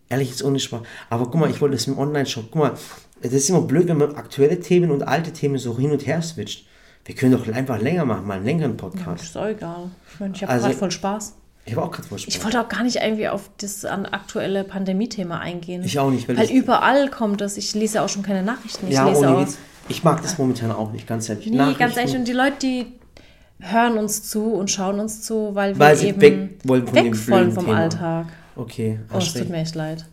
Ehrlich, jetzt ohne Spaß. Aber guck mal, ich wollte das mit dem Online-Shop. Guck mal, das ist immer blöd, wenn man aktuelle Themen und alte Themen so hin und her switcht. Wir können doch einfach länger machen, mal einen längeren Podcast. Ist auch egal. Ich, meine, ich habe Also- gerade voll Spaß. Ich habe auch gerade voll Spaß. Ich wollte auch gar nicht irgendwie auf das an aktuelle Pandemie-Thema eingehen. Ich auch nicht, weil Weil überall kommt das. Ich lese auch schon keine Nachrichten. Ich ja, lese ohne auch. Ich mag das momentan auch nicht, ganz ehrlich. Nee, ganz ehrlich. Und die Leute, die hören uns zu und schauen uns zu, weil wir Weil sie eben weg wollen von weg vom. Alltag. Okay, Oh, es tut mir echt leid.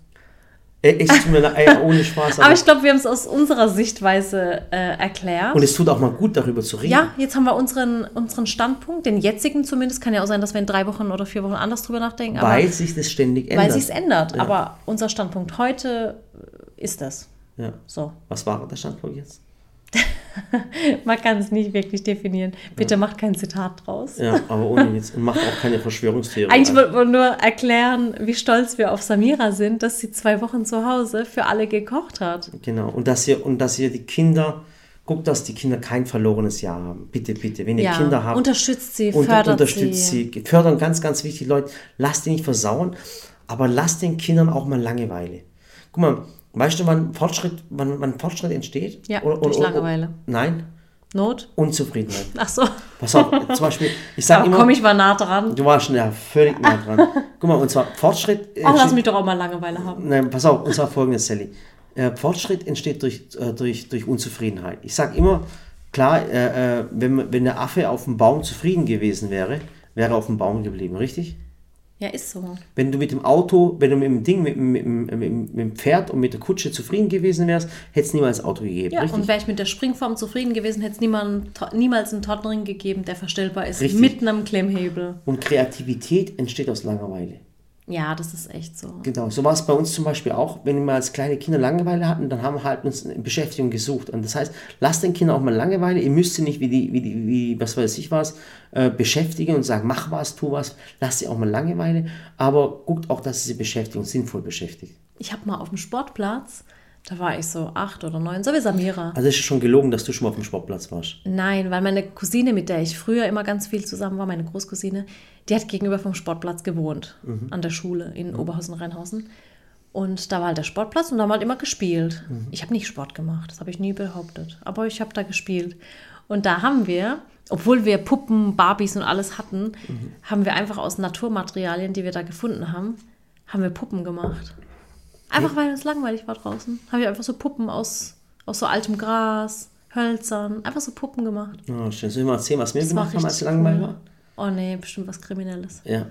Es tut mir ey, ohne Spaß. Aber ich glaube, wir haben es aus unserer Sichtweise äh, erklärt. und es tut auch mal gut, darüber zu reden. Ja, jetzt haben wir unseren, unseren Standpunkt, den jetzigen zumindest. Kann ja auch sein, dass wir in drei Wochen oder vier Wochen anders drüber nachdenken. Aber weil sich das ständig ändert. weil sich ändert. Aber unser Standpunkt heute ist das. Ja. So. Was war der Standpunkt jetzt? Man kann es nicht wirklich definieren. Bitte macht kein Zitat draus. Ja, aber ohne jetzt. Und macht auch keine Verschwörungstheorie. Eigentlich wollten wir nur erklären, wie stolz wir auf Samira sind, dass sie zwei Wochen zu Hause für alle gekocht hat. Genau. Und dass ihr, und dass ihr die Kinder, guckt, dass die Kinder kein verlorenes Jahr haben. Bitte, bitte. Wenn ihr Ja, Kinder habt, unterstützt sie, und fördert unterstützt sie. sie. Fördern ganz, ganz wichtig, Leute. Lasst die nicht versauen, aber lasst den Kindern auch mal Langeweile. Guck mal, weißt du, wann Fortschritt, wann, wann Fortschritt entsteht? Ja, durch Langeweile. nein, Not? Unzufriedenheit. Ach so. Pass auf, zum Beispiel, ich sage immer, komm, ich war nah dran. du warst schon ja völlig nah dran. Guck mal, und zwar Fortschritt. Ach, lass mich doch auch mal Langeweile haben. Nein, pass auf, und zwar folgendes, Sally. Äh, Fortschritt entsteht durch, äh, durch, durch Unzufriedenheit. Ich sage immer, klar, äh, äh, wenn, wenn der Affe auf dem Baum zufrieden gewesen wäre, wäre er auf dem Baum geblieben, richtig? Ja, ist so. Wenn du mit dem Auto, wenn du mit dem Ding, mit, mit, mit, mit, mit dem Pferd und mit der Kutsche zufrieden gewesen wärst, hätte es niemals Auto gegeben, Ja, richtig? und wäre ich mit der Springform zufrieden gewesen, hätte es niemals einen Tottenring gegeben, der verstellbar ist, Richtig. mitten am Klemmhebel. Und Kreativität entsteht aus Langeweile. Ja, das ist echt so. Genau, so war es bei uns zum Beispiel auch. Wenn wir als kleine Kinder Langeweile hatten, dann haben wir halt uns eine Beschäftigung gesucht. Und das heißt, lasst den Kindern auch mal Langeweile. Ihr müsst sie nicht wie die, wie die, wie, was weiß ich was, äh, beschäftigen und sagen, mach was, tu was. Lasst sie auch mal Langeweile. Aber guckt auch, dass sie sie beschäftigen, sinnvoll beschäftigt. Ich habe mal auf dem Sportplatz, da war ich so acht oder neun, so wie Samira. Also es ist schon gelogen, dass du schon mal auf dem Sportplatz warst. Nein, weil meine Cousine, mit der ich früher immer ganz viel zusammen war, meine Großcousine, die hat gegenüber vom Sportplatz gewohnt, an der Schule in Oberhausen-Rheinhausen. Und da war halt der Sportplatz und da haben wir halt immer gespielt. Ich habe nicht Sport gemacht, das habe ich nie behauptet. Aber ich habe da gespielt. Und da haben wir, obwohl wir Puppen, Barbies und alles hatten, haben wir einfach aus Naturmaterialien, die wir da gefunden haben, haben wir Puppen gemacht. Einfach weil uns langweilig war draußen. Haben wir einfach so Puppen aus, aus so altem Gras, Hölzern, einfach so Puppen gemacht. Ja, schön. Soll ich mal erzählen, was wir Das war gemacht haben, als wir langweilig waren? Oh nee, bestimmt was Kriminelles. Ja.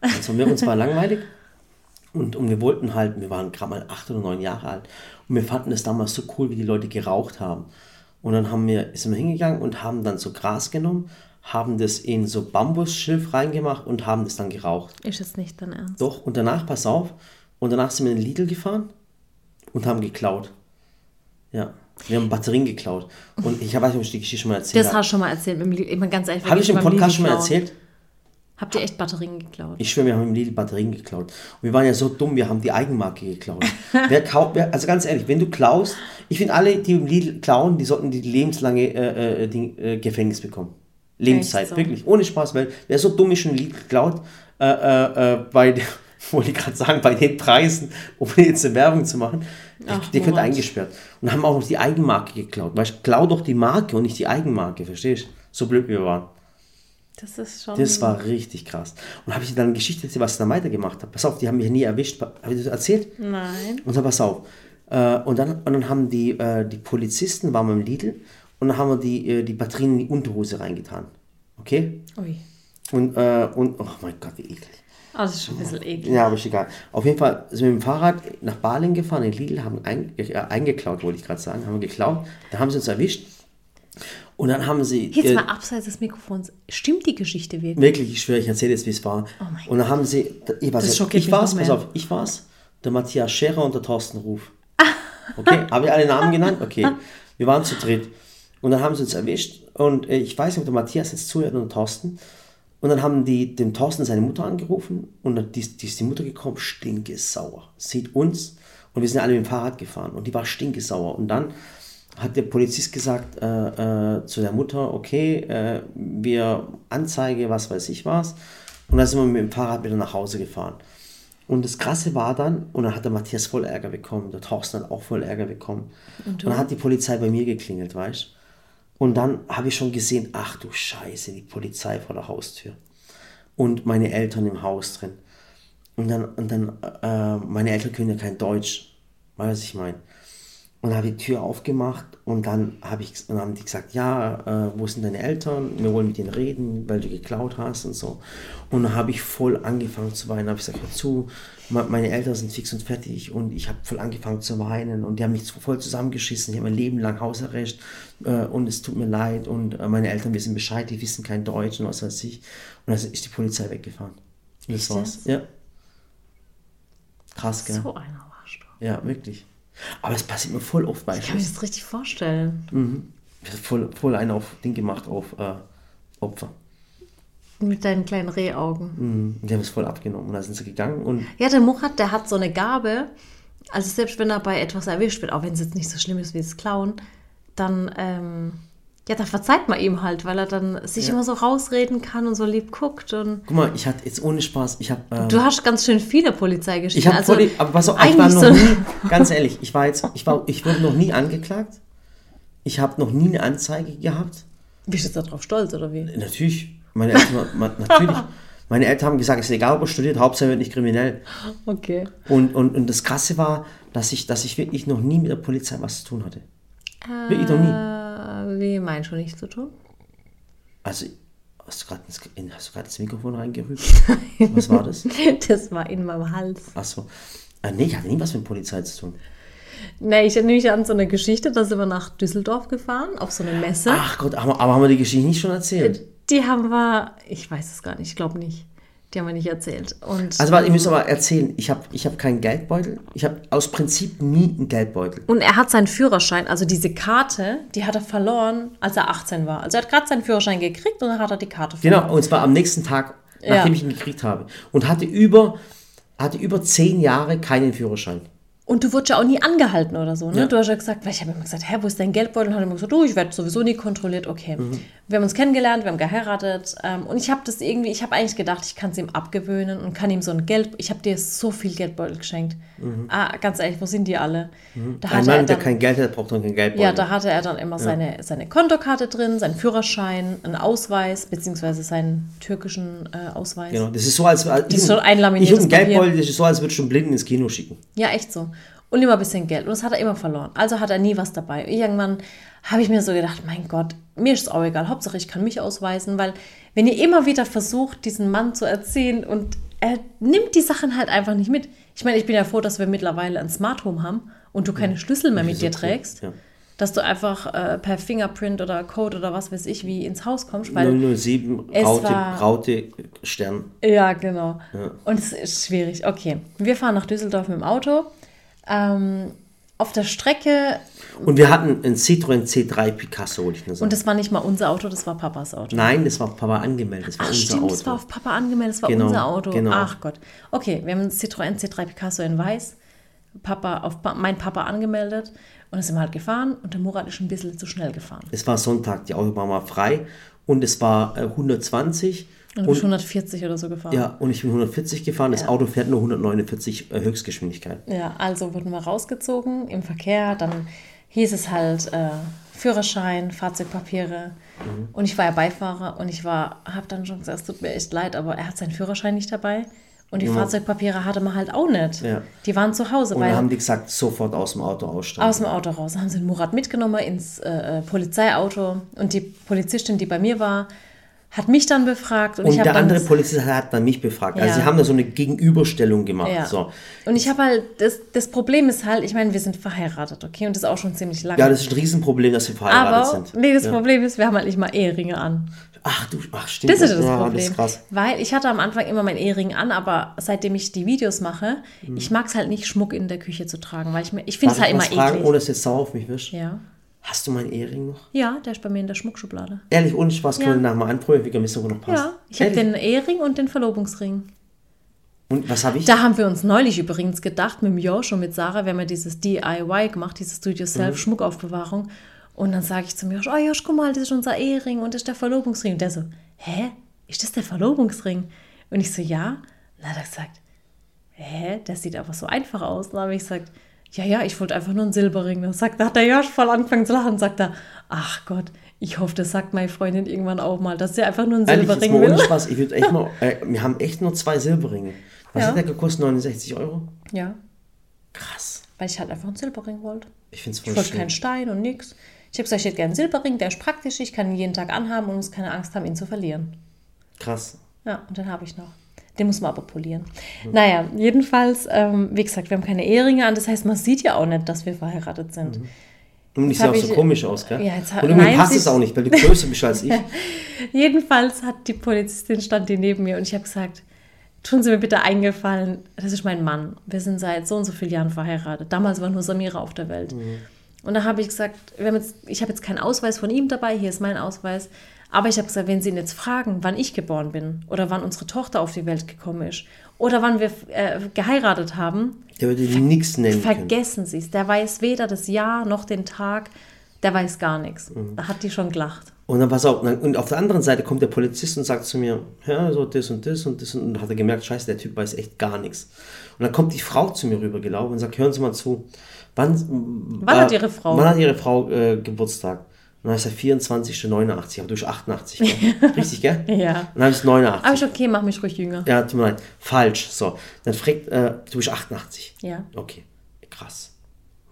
Also wir uns war langweilig und, und wir wollten halt, wir waren gerade mal acht oder neun Jahre alt und wir fanden es damals so cool, wie die Leute geraucht haben. Und dann haben wir, sind wir hingegangen und haben dann so Gras genommen, haben das in so Bambusschilf reingemacht und haben das dann geraucht. Ist jetzt nicht dein Ernst. Doch, und danach, pass auf, und danach sind wir in den Lidl gefahren und haben geklaut. Ja, wir haben Batterien geklaut. Und ich weiß nicht, ob ich die Geschichte schon mal erzählt Das habe. hast du schon mal erzählt. Mit dem Lidl. Ganz ehrlich, Habe ich im Podcast schon mal erzählt? Habt ihr echt Batterien geklaut? Ich schwöre, wir haben im Lidl Batterien geklaut. Und wir waren ja so dumm, wir haben die Eigenmarke geklaut. wer kauft, wer, also ganz ehrlich, wenn du klaust, ich finde alle, die im Lidl klauen, die sollten die lebenslange äh, äh, Ding, äh, Gefängnis bekommen. Lebenszeit, so? wirklich, ohne Spaß, weil wer so dumm ist und Lidl klaut, äh, äh, äh, bei, der- wollte ich gerade sagen, bei den Preisen, um jetzt eine Werbung zu machen, Ach, der könnte Murat. eingesperrt. Und haben auch noch die Eigenmarke geklaut. Weißt du, klau doch die Marke und nicht die Eigenmarke, verstehst du? So blöd wir waren. Das ist schon. Das war richtig krass. Und habe ich dann eine Geschichte was ich dann weitergemacht habe. Pass auf, die haben mich nie erwischt. Habe ich das erzählt? Nein. Und dann pass auf. Äh, und, dann, und dann haben die, äh, die Polizisten, waren wir im Lidl, und dann haben wir die, äh, die Batterien in die Unterhose reingetan. Okay? Ui. Und, und oh mein Gott, wie eklig. Oh, das ist schon ein bisschen eklig. Ja, aber ist egal. Auf jeden Fall sind wir mit dem Fahrrad nach Baling gefahren, in Lidl, haben ein, äh, eingeklaut, wollte ich gerade sagen, haben wir geklaut. Da haben sie uns erwischt. Und dann haben sie. Jetzt äh, mal abseits des Mikrofons. Stimmt die Geschichte wirklich? Wirklich, ich schwöre, ich erzähle jetzt, wie es war. Oh mein und dann haben sie, ich, war's, Das ich war's, pass auf, ich war's, der Matthias Scherer und der Thorsten Ruf. Okay, habe ich alle Namen genannt? Okay, wir waren zu dritt. Und dann haben sie uns erwischt und äh, ich weiß nicht, ob der Matthias jetzt zuhört und der Thorsten. Und dann haben die dem Thorsten seine Mutter angerufen und dann die, die ist die Mutter gekommen, stinkesauer. Sieht uns und wir sind alle mit dem Fahrrad gefahren und die war stinkesauer. Und dann hat der Polizist gesagt äh, äh, zu der Mutter, okay, äh, wir Anzeige, was weiß ich was. Und dann sind wir mit dem Fahrrad wieder nach Hause gefahren. Und das Krasse war dann, und dann hat der Matthias voll Ärger bekommen, der Thorsten hat auch voll Ärger bekommen. Und, und dann hat die Polizei bei mir geklingelt, weißt Und dann habe ich schon gesehen, ach du Scheiße, die Polizei vor der Haustür. Und meine Eltern im Haus drin. Und dann, und dann äh, meine Eltern können ja kein Deutsch, weißt du, was ich meine. Und dann habe ich die Tür aufgemacht und dann, hab ich, und dann haben die gesagt, ja, äh, wo sind deine Eltern? Wir wollen mit denen reden, weil du geklaut hast und so. Und dann habe ich voll angefangen zu weinen. habe ich gesagt, hör zu, meine Eltern sind fix und fertig und ich habe voll angefangen zu weinen und die haben mich voll zusammengeschissen. Ich habe mein Leben lang Hausarrest äh, und es tut mir leid und äh, meine Eltern wissen Bescheid, die wissen kein Deutsch und was weiß ich. Und dann ist die Polizei weggefahren. Und das war's. Ja. Krass, gell? So einer warst du. Ja, wirklich. Aber das passiert mir voll oft bei Ich kann mir das richtig vorstellen. Mhm. Ich habe voll, voll einen auf Ding gemacht auf äh, Opfer. Mit deinen kleinen Rehaugen. Mhm. Die haben es voll abgenommen und da sind sie gegangen. Und ja, der Murat, der hat so eine Gabe, also selbst wenn er bei etwas erwischt wird, auch wenn es jetzt nicht so schlimm ist wie das Klauen, dann ähm, ja, da verzeiht man ihm halt, weil er dann sich ja. immer so rausreden kann und so lieb guckt. Und Guck mal, ich hatte jetzt ohne Spaß, ich habe. Ähm, du hast ganz schön viele Polizeigeschichten. Ich habe also, Poli aber was, ich war noch so nie, ganz ehrlich, ich war jetzt, ich war, ich wurde noch nie angeklagt. Ich habe noch nie eine Anzeige gehabt. Bist du jetzt darauf stolz oder wie? Natürlich, meine Eltern, natürlich. Meine Eltern haben gesagt, es ist egal, ob er studiert, Hauptsache wird nicht kriminell. Okay. Und, und, und das Krasse war, dass ich, dass ich wirklich noch nie mit der Polizei was zu tun hatte. Äh, wirklich noch nie. Wie meinst du nichts zu tun? Also, hast du gerade ins, Mikrofon reingerührt? Was war das? das war in meinem Hals. Achso. Ah, nee, ich hatte nie was mit Polizei zu tun. Nee, ich erinnere mich an so eine Geschichte, da sind wir nach Düsseldorf gefahren, auf so eine Messe. Ach Gott, aber, aber haben wir die Geschichte nicht schon erzählt? Die haben wir, ich weiß es gar nicht, ich glaube nicht. Die haben wir nicht erzählt. Und, also warte, ich muss aber erzählen, ich habe ich hab keinen Geldbeutel. Ich habe aus Prinzip nie einen Geldbeutel. Und er hat seinen Führerschein, also diese Karte, die hat er verloren, als er 18 war. Also er hat gerade seinen Führerschein gekriegt und dann hat er die Karte verloren. Genau, und zwar am nächsten Tag, nachdem ja. ich ihn gekriegt habe. Und hatte über, hatte über zehn Jahre keinen Führerschein. Und du wurdest ja auch nie angehalten oder so, ne? Ja. Du hast ja gesagt, weil ich habe immer gesagt, hä, wo ist dein Geldbeutel? Und hat immer gesagt, oh, ich werde sowieso nie kontrolliert. Okay. Mhm. Wir haben uns kennengelernt, wir haben geheiratet. Ähm, und ich habe das irgendwie, ich habe eigentlich gedacht, ich kann es ihm abgewöhnen und kann ihm so ein Geld, ich habe dir so viel Geldbeutel geschenkt. Mhm. Ah, ganz ehrlich, wo sind die alle? Mhm. Da ein Mann, dann, der kein Geld hat, braucht dann kein Geldbeutel. Ja, da hatte er dann immer ja. seine, seine Kontokarte drin, seinen Führerschein, einen Ausweis, beziehungsweise seinen türkischen äh, Ausweis. Genau, das ist so, als, als das ist so ein laminiertes Ich habe einen Geldbeutel, das ist so, als würde ich schon blind ins Kino schicken. Ja, echt so und immer ein bisschen Geld. Und das hat er immer verloren. Also hat er nie was dabei. Irgendwann habe ich mir so gedacht, mein Gott, mir ist es auch egal. Hauptsache, ich kann mich ausweisen, weil wenn ihr immer wieder versucht, diesen Mann zu erziehen und er nimmt die Sachen halt einfach nicht mit. Ich meine, ich bin ja froh, dass wir mittlerweile ein Smart Home haben und du keine Schlüssel mehr mit dir trägst. Ja. Dass du einfach äh, per Fingerprint oder Code oder was weiß ich wie ins Haus kommst. Weil 007 Raute, war, Raute Stern. Ja, genau. Ja. Und es ist schwierig. Okay, wir fahren nach Düsseldorf mit dem Auto ähm, auf der Strecke. Und wir hatten ein Citroën C3 Picasso, wollte ich nur sagen. Und das war nicht mal unser Auto, das war Papas Auto. Nein, das war Papa angemeldet. Das war Ach, unser stimmt, Auto. das war auf Papa angemeldet, das war genau, unser Auto. Genau. Ach Gott. Okay, wir haben ein Citroën C3 Picasso in Weiß. Papa auf mein Papa angemeldet und dann sind wir halt gefahren und der Murat ist ein bisschen zu schnell gefahren. Es war Sonntag, die Autobahn war frei und es war 120 und bist 140 oder so gefahren. Ja, und ich bin 140 gefahren. Das ja. Auto fährt nur 149 äh, Höchstgeschwindigkeit. Ja, also wurden wir rausgezogen im Verkehr. Dann hieß es halt äh, Führerschein, Fahrzeugpapiere. Mhm. Und ich war ja Beifahrer und ich war, habe dann schon gesagt, es tut mir echt leid, aber er hat seinen Führerschein nicht dabei. Und die ja. Fahrzeugpapiere hatte man halt auch nicht. Ja. Die waren zu Hause. Und dann haben die gesagt, sofort aus dem Auto aussteigen. Aus dem Auto raus. Dann haben sie den Murat mitgenommen ins äh, äh Polizeiauto. Und die Polizistin, die bei mir war, hat mich dann befragt. Und, und der andere Polizist hat dann mich befragt. Also ja. Also sie haben da so eine Gegenüberstellung gemacht. Ja. So. Und ich habe halt, das, das Problem ist halt, ich meine, wir sind verheiratet, okay? Und das ist auch schon ziemlich lange. Ja, das ist ein Riesenproblem, dass wir verheiratet Aber, sind. Nee, das ja. Problem ist, wir haben halt nicht mal Eheringe an. Ach du, ach stimmt. Das ist das ja, Problem. Das ist krass. Weil ich hatte am Anfang immer meinen Ehering an, aber seitdem ich die Videos mache, mhm. ich mag es halt nicht, Schmuck in der Küche zu tragen, weil ich, ich finde es halt immer fragen, eklig. ohne dass jetzt sauer auf mich wisch? Ja. Hast du meinen Ehering noch? Ja, der ist bei mir in der Schmuckschublade. Ehrlich, ohne Spaß, können Ja. wir nachher mal anprobieren, wie mir so noch passt. Ja, ich habe den Ehering und den Verlobungsring. Und was habe ich? Da haben wir uns neulich übrigens gedacht, mit dem Josh und mit Sarah, wir haben ja dieses DIY gemacht, dieses Mhm. Do-it-yourself-Schmuckaufbewahrung. Und dann sage ich zum Josh, oh Josh, guck mal, das ist unser Ehering und das ist der Verlobungsring. Und der so, hä, ist das der Verlobungsring? Und ich so, ja. Und dann hat er gesagt, hä, der sieht aber so einfach aus. Und dann habe ich gesagt, ja, ja, ich wollte einfach nur einen Silberring. Dann sagt, da hat der Josh voll angefangen zu lachen und sagt er, ach Gott, ich hoffe, das sagt meine Freundin irgendwann auch mal, dass sie einfach nur einen Ehrlich, jetzt Silberring mal ohne will. Spaß. Ich würde echt mal, äh, wir haben echt nur zwei Silberringe. Was Ja. hat der gekostet? 69 Euro? Ja, Krass. weil ich halt einfach einen Silberring wollte. Ich finde es Ich voll wollte schön. keinen Stein und nix. Ich habe gesagt, ich hätte gerne einen Silberring, der ist praktisch, ich kann ihn jeden Tag anhaben und muss keine Angst haben, ihn zu verlieren. Krass. Ja, und den habe ich noch. Den muss man aber polieren. Naja, jedenfalls, ähm, wie gesagt, wir haben keine Eheringe an, das heißt, man sieht ja auch nicht, dass wir verheiratet sind. Und ich sehe auch so ich- komisch aus, gell? Ja, jetzt ha- Und irgendwie nein, passt es auch nicht, weil du größer bist als ich. Jedenfalls hat die Polizistin stand die neben mir und ich habe gesagt, tun Sie mir bitte eingefallen, das ist mein Mann. Wir sind seit so und so vielen Jahren verheiratet. Damals war nur Samira auf der Welt. Und da habe ich gesagt, wir haben jetzt, ich habe jetzt keinen Ausweis von ihm dabei, hier ist mein Ausweis. Aber ich habe gesagt, wenn Sie ihn jetzt fragen, wann ich geboren bin oder wann unsere Tochter auf die Welt gekommen ist oder wann wir äh, geheiratet haben, Der würde nichts nennen vergessen Sie es. Der weiß weder das Jahr noch den Tag, der weiß gar nichts. Mhm. Da hat die schon gelacht. Und dann pass auf, und und auf der anderen Seite kommt der Polizist und sagt zu mir, ja, so das und das und das. Und dann hat er gemerkt, scheiße, der Typ weiß echt gar nichts. Und dann kommt die Frau zu mir rübergelaufen und sagt, hören Sie mal zu, wann, Wann hat Ihre Frau? Wann hat Ihre Frau äh, Geburtstag? Und dann ich gesagt, 24.89, aber du bist 88, gell? Richtig, gell? Ja. Und dann habe ich 89. Aber ist okay, mach mich ruhig jünger. Ja, tut mir leid. Falsch. So. Dann fragt, äh, du bist 88. Ja. Okay. Krass.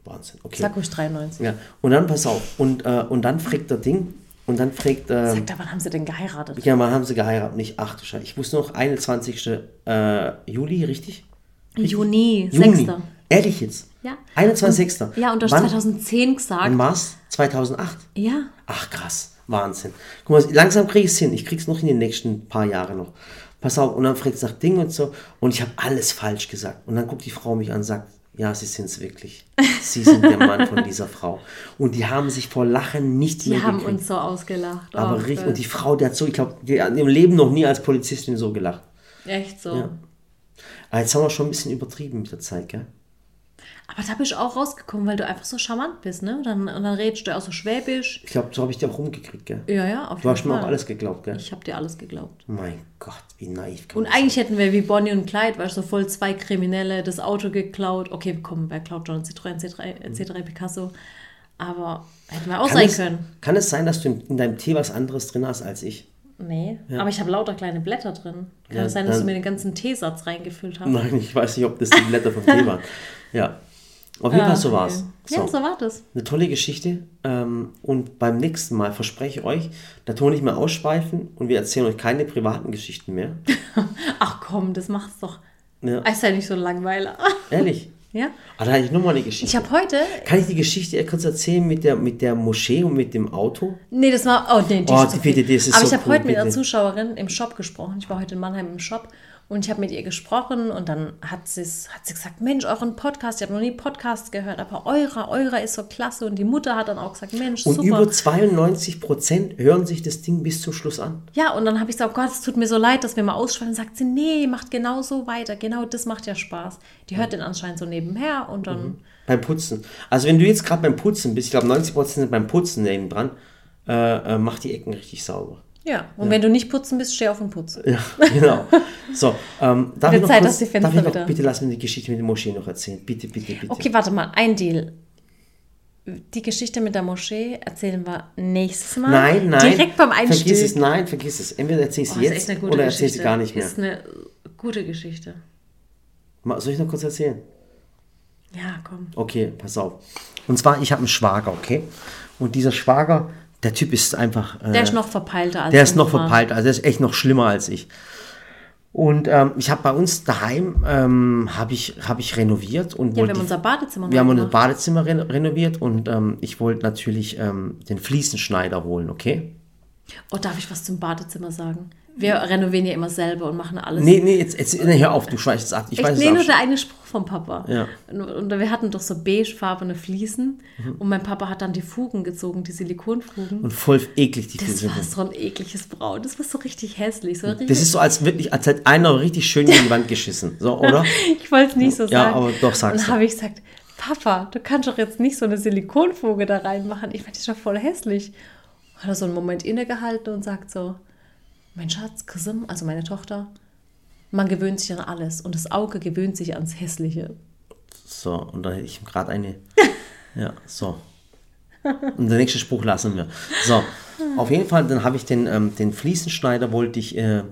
Wahnsinn. Okay. Sag ruhig 93. Ja. Und dann, pass auf. Und, äh, und dann fragt der Ding. Und dann fragt, äh, Sagt er, wann haben sie denn geheiratet? ja, mal haben sie geheiratet. Nicht, ach du Scheiße. Ich wusste noch, 21. Äh, Juli, richtig? Juni, Juni. 6. Ehrlich jetzt? Ja. 21.6. Ja, und du hast Wann? 2010 gesagt. Wann war's? 2008. Ja. Ach krass, Wahnsinn. Guck mal, langsam krieg ich es hin. Ich krieg's noch in den nächsten paar Jahren noch. Pass auf, und dann fragt es nach Ding und so. Und ich habe alles falsch gesagt. Und dann guckt die Frau mich an und sagt, ja, sie sind's wirklich. Sie sind der Mann von dieser Frau. Und die haben sich vor Lachen nicht Die mehr haben gekriegt. uns so ausgelacht. Aber Oh, richtig, und die Frau, die hat so, ich glaube, die hat im Leben noch nie als Polizistin so gelacht. Echt so. Ja. Aber jetzt haben wir schon ein bisschen übertrieben mit der Zeit, gell? Aber da bist du auch rausgekommen, weil du einfach so charmant bist, ne? Und dann, und dann redest du auch so schwäbisch. Ich glaube, so habe ich dir auch rumgekriegt, gell? Ja, ja, auf Du hast jeden mir Fall. auch alles geglaubt, gell? Ich habe dir alles geglaubt. Mein Gott, wie naiv. Und eigentlich hätten wir wie Bonnie und Clyde, weißt du, so voll zwei Kriminelle, das Auto geklaut. Okay, komm, wer klaut ein Citroën C3, äh, C3 Picasso? Aber hätten wir auch Kann sein es, können. kann es sein, dass du in, in deinem Tee was anderes drin hast als ich? Nee, aber ich habe lauter kleine Blätter drin. Kann Ja, es sein, dass du mir den ganzen Teesatz reingefüllt hast? Nein, ich weiß nicht, ob das die Blätter vom Tee waren. Ja. Auf jeden Fall so war es. Okay. Ja, so war das. Eine tolle Geschichte. Ähm, und beim nächsten Mal verspreche ich euch, da tun wir nicht mehr ausschweifen und wir erzählen euch keine privaten Geschichten mehr. Ach komm, das macht's doch. Ja. Ist ja nicht so langweilig. Ehrlich. ja? Ah, da hatte ich nochmal eine Geschichte. Ich habe heute. Kann ich die Geschichte kurz erzählen mit der, mit der Moschee und mit dem Auto? Nee, das war. Oh, nee, die Oh, ist bitte, das ist Aber so ich habe cool, heute mit einer. Zuschauerin im Shop gesprochen. Ich war heute in Mannheim im Shop und ich habe mit ihr gesprochen und dann hat, sie's, hat sie gesagt: Mensch, euren Podcast, ich habe noch nie Podcasts gehört, aber eurer, eurer ist so klasse. Und die Mutter hat dann auch gesagt: Mensch, Und super. über 92 Prozent hören sich das Ding bis zum Schluss an. Ja, und dann habe ich gesagt, oh Gott, es tut mir so leid, dass wir mal ausschweifen. Sagt sie, nee, macht genau so weiter. Genau das macht ja Spaß. Die hört den anscheinend so nebenher und dann. Beim Putzen. Also wenn du jetzt gerade beim Putzen bist, ich glaube 90 Prozent sind beim Putzen nebendran, äh, äh, mach die Ecken richtig sauber. Ja, und wenn du nicht putzen bist, steh auf dem Putzen. Ja, genau. So, ähm, darf ich noch Zeit, kurz, dass die Fenster darf ich noch, wieder- bitte lass mir die Geschichte mit der Moschee noch erzählen. Bitte, bitte, bitte. Okay, warte mal, ein Deal. Die Geschichte mit der Moschee erzählen wir nächstes Mal. Nein, nein. Direkt beim Einstieg. Vergiss es, nein, vergiss es. Entweder erzählst Oh, du ist jetzt oder du Geschichte. gar nicht mehr. Ist eine gute Geschichte. Soll ich noch kurz erzählen? Ja, komm. Okay, pass auf. Und zwar, ich habe einen Schwager, okay? Und dieser Schwager, der Typ ist einfach... Äh, Der ist noch verpeilter als Der ist noch unsere. verpeilt, also der ist echt noch schlimmer als ich. Und ähm, ich habe bei uns daheim ähm, habe ich, hab ich renoviert und Ja, wir haben unser Badezimmer wir haben unser. Badezimmer reno renoviert und ähm, ich wollte natürlich ähm, den Fliesenschneider holen, okay? Oh, darf ich was zum Badezimmer sagen? Wir renovieren ja immer selber und machen alles. Nee, nee, jetzt, jetzt hör auf, du schweißt es ab. Ich Ich weiß nee, es nur der eine Spruch vom Papa. Ja. Und, und wir hatten doch so beigefarbene Fliesen Mhm. und mein Papa hat dann die Fugen gezogen, die Silikonfugen. Und voll eklig die das Füße. war so ein ekliges Braun. Das war so richtig hässlich. So richtig, Das ist so, als wirklich, als hätte einer richtig schön in die Wand geschissen. So, oder? ich wollte es nicht so Ja, sagen. aber doch, Und sagst dann du. habe ich gesagt, Papa, du kannst doch jetzt nicht so eine Silikonfuge da reinmachen. Ich fand das schon voll hässlich. Hat er so einen Moment innegehalten und sagt so, mein Schatz, Kasim, also meine Tochter, man gewöhnt sich an alles und das Auge gewöhnt sich ans Hässliche. So, und dann hätte ich gerade eine. Ja, so. Und der nächste Spruch lassen wir. So, auf jeden Fall, dann habe ich den, ähm, den Fliesenschneider, wollte ich, äh,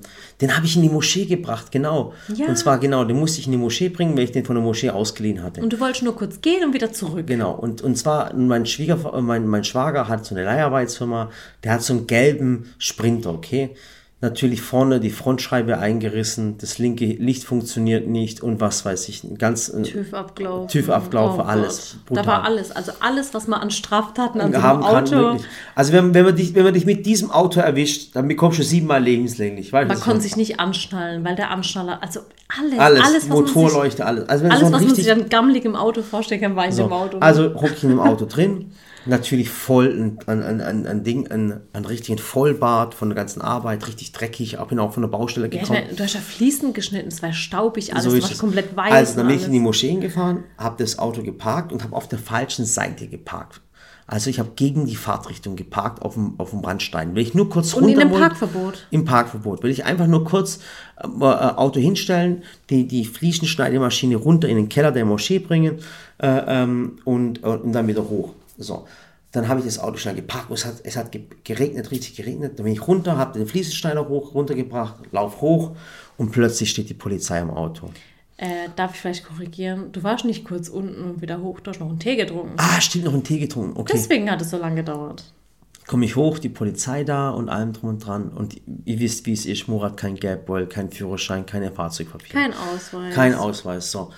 den habe ich in die Moschee gebracht, genau. Ja. Und zwar, genau, den musste ich in die Moschee bringen, weil ich den von der Moschee ausgeliehen hatte. Und du wolltest nur kurz gehen und wieder zurück. Genau, und, und zwar mein, Schwieger, mein, mein Schwager hat so eine Leiharbeitsfirma, der hat so einen gelben Sprinter, okay? Natürlich vorne die Frontscheibe eingerissen, das linke Licht funktioniert nicht und was weiß ich, ein ganz äh, TÜV abgelaufen. TÜV abgelaufen, Oh alles. Gott. Da Brutal. war alles. Also alles, was man an Straftaten an so haben kann. Auto. Wirklich. Also wenn, wenn, man dich, wenn man dich mit diesem Auto erwischt, dann bekommst du siebenmal lebenslänglich. Man konnte ich sich nicht anschnallen, weil der Anschnaller, also alles, alles, alles, was man sich, Motorleuchte, alles. Also wenn alles, so was man sich an gammelig im Auto vorstellen kann, war in so, dem Auto. also ich in dem Auto drin, natürlich voll ein, ein, ein, ein Ding, ein, ein richtigen Vollbart von der ganzen Arbeit, richtig dreckig, auch bin auch von der Baustelle ja, ich gekommen. meine, du hast ja Fliesen geschnitten, es war staubig alles, so es. komplett weiß. Also dann und bin ich in die. Moscheen gefahren, habe das Auto geparkt und habe auf der falschen Seite geparkt. Also ich habe gegen die Fahrtrichtung geparkt auf dem, auf dem Randstein. Will ich nur kurz Und in runter einem wollte- Parkverbot. Im Parkverbot. Will ich einfach nur kurz äh, äh, Auto hinstellen, die, die Fliesenschneidemaschine runter in den Keller der Moschee bringen äh, ähm, und, äh, und dann wieder hoch. So. Dann habe ich das Auto schnell geparkt und es hat, es hat ge- geregnet, richtig geregnet. Dann bin ich runter, habe den Fliesenschneider hoch, runtergebracht, lauf hoch und plötzlich steht die Polizei am Auto. Äh, darf ich vielleicht korrigieren? Du warst nicht kurz unten und wieder hoch, du hast noch einen Tee getrunken. Ah, stimmt, noch einen Tee getrunken. Okay. Deswegen hat es so lange gedauert. komme ich hoch, die Polizei da und allem drum und dran. Und ihr wisst, wie es ist, Murat, kein Geldbeutel, kein Führerschein, keine Fahrzeugpapiere. Kein Ausweis. Kein Ausweis, so.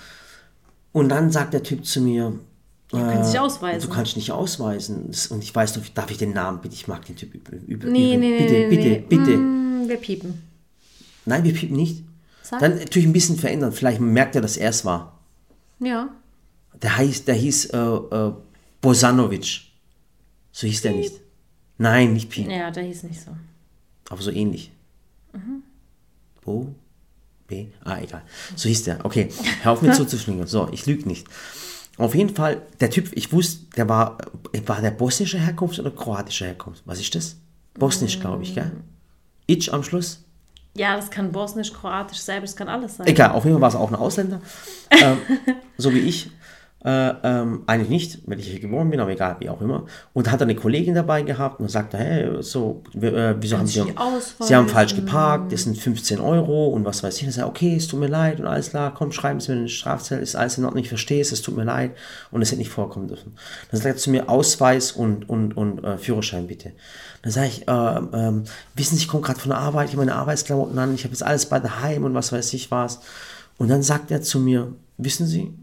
Und dann sagt der Typ zu mir, Du kannst dich äh, ausweisen. du kannst nicht ausweisen. Und ich weiß noch, darf ich den Namen bitte? Ich mag den Typ über. über Nee, nee, nee, bitte, nee, bitte, nee. bitte. Mm, wir piepen. Nein, wir piepen nicht. Sag. Dann natürlich ein bisschen verändern. Vielleicht merkt er, dass er es war. Ja. Der, heißt, der hieß äh, äh, Bosanovic. So hieß der nicht. Nein, nicht Piep. Ja, der hieß nicht so. Aber so ähnlich. Mhm. Bo? B? Ah, egal. So hieß der. Okay, hör auf mir zuzuschlingen. So, ich lüge nicht. Auf jeden Fall, der Typ, ich wusste, der war, war der bosnische Herkunft oder kroatische Herkunft? Was ist das? Bosnisch, glaube ich, gell? Ich am Schluss? Ja, das kann Bosnisch, Kroatisch, Serbisch, kann alles sein. Egal, auf jeden Fall war es auch ein Ausländer. ähm, so wie ich. Äh, ähm, eigentlich nicht, weil ich hier geboren bin, aber egal, wie auch immer. Und hat eine Kollegin dabei gehabt und sagte, hey, so, äh, wieso haben Sie ausweisen? Sie haben falsch geparkt, das sind 15 Euro und was weiß ich. Und er sagt, okay, es tut mir leid und alles klar, komm, schreiben Sie mir eine Strafzettel, ist alles in Ordnung, ich verstehe es, es tut mir leid und es hätte nicht vorkommen dürfen. Dann sagt er zu mir, Ausweis und, und, und äh, Führerschein bitte. Dann sage ich, ähm, ähm, wissen Sie, ich komme gerade von der Arbeit, ich habe meine Arbeitsklamotten an, ich habe jetzt alles bei daheim und was weiß ich was. Und dann sagt er zu mir, wissen Sie,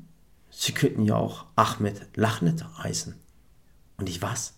Sie könnten ja auch Ahmed Lachnet heißen. Und ich, was?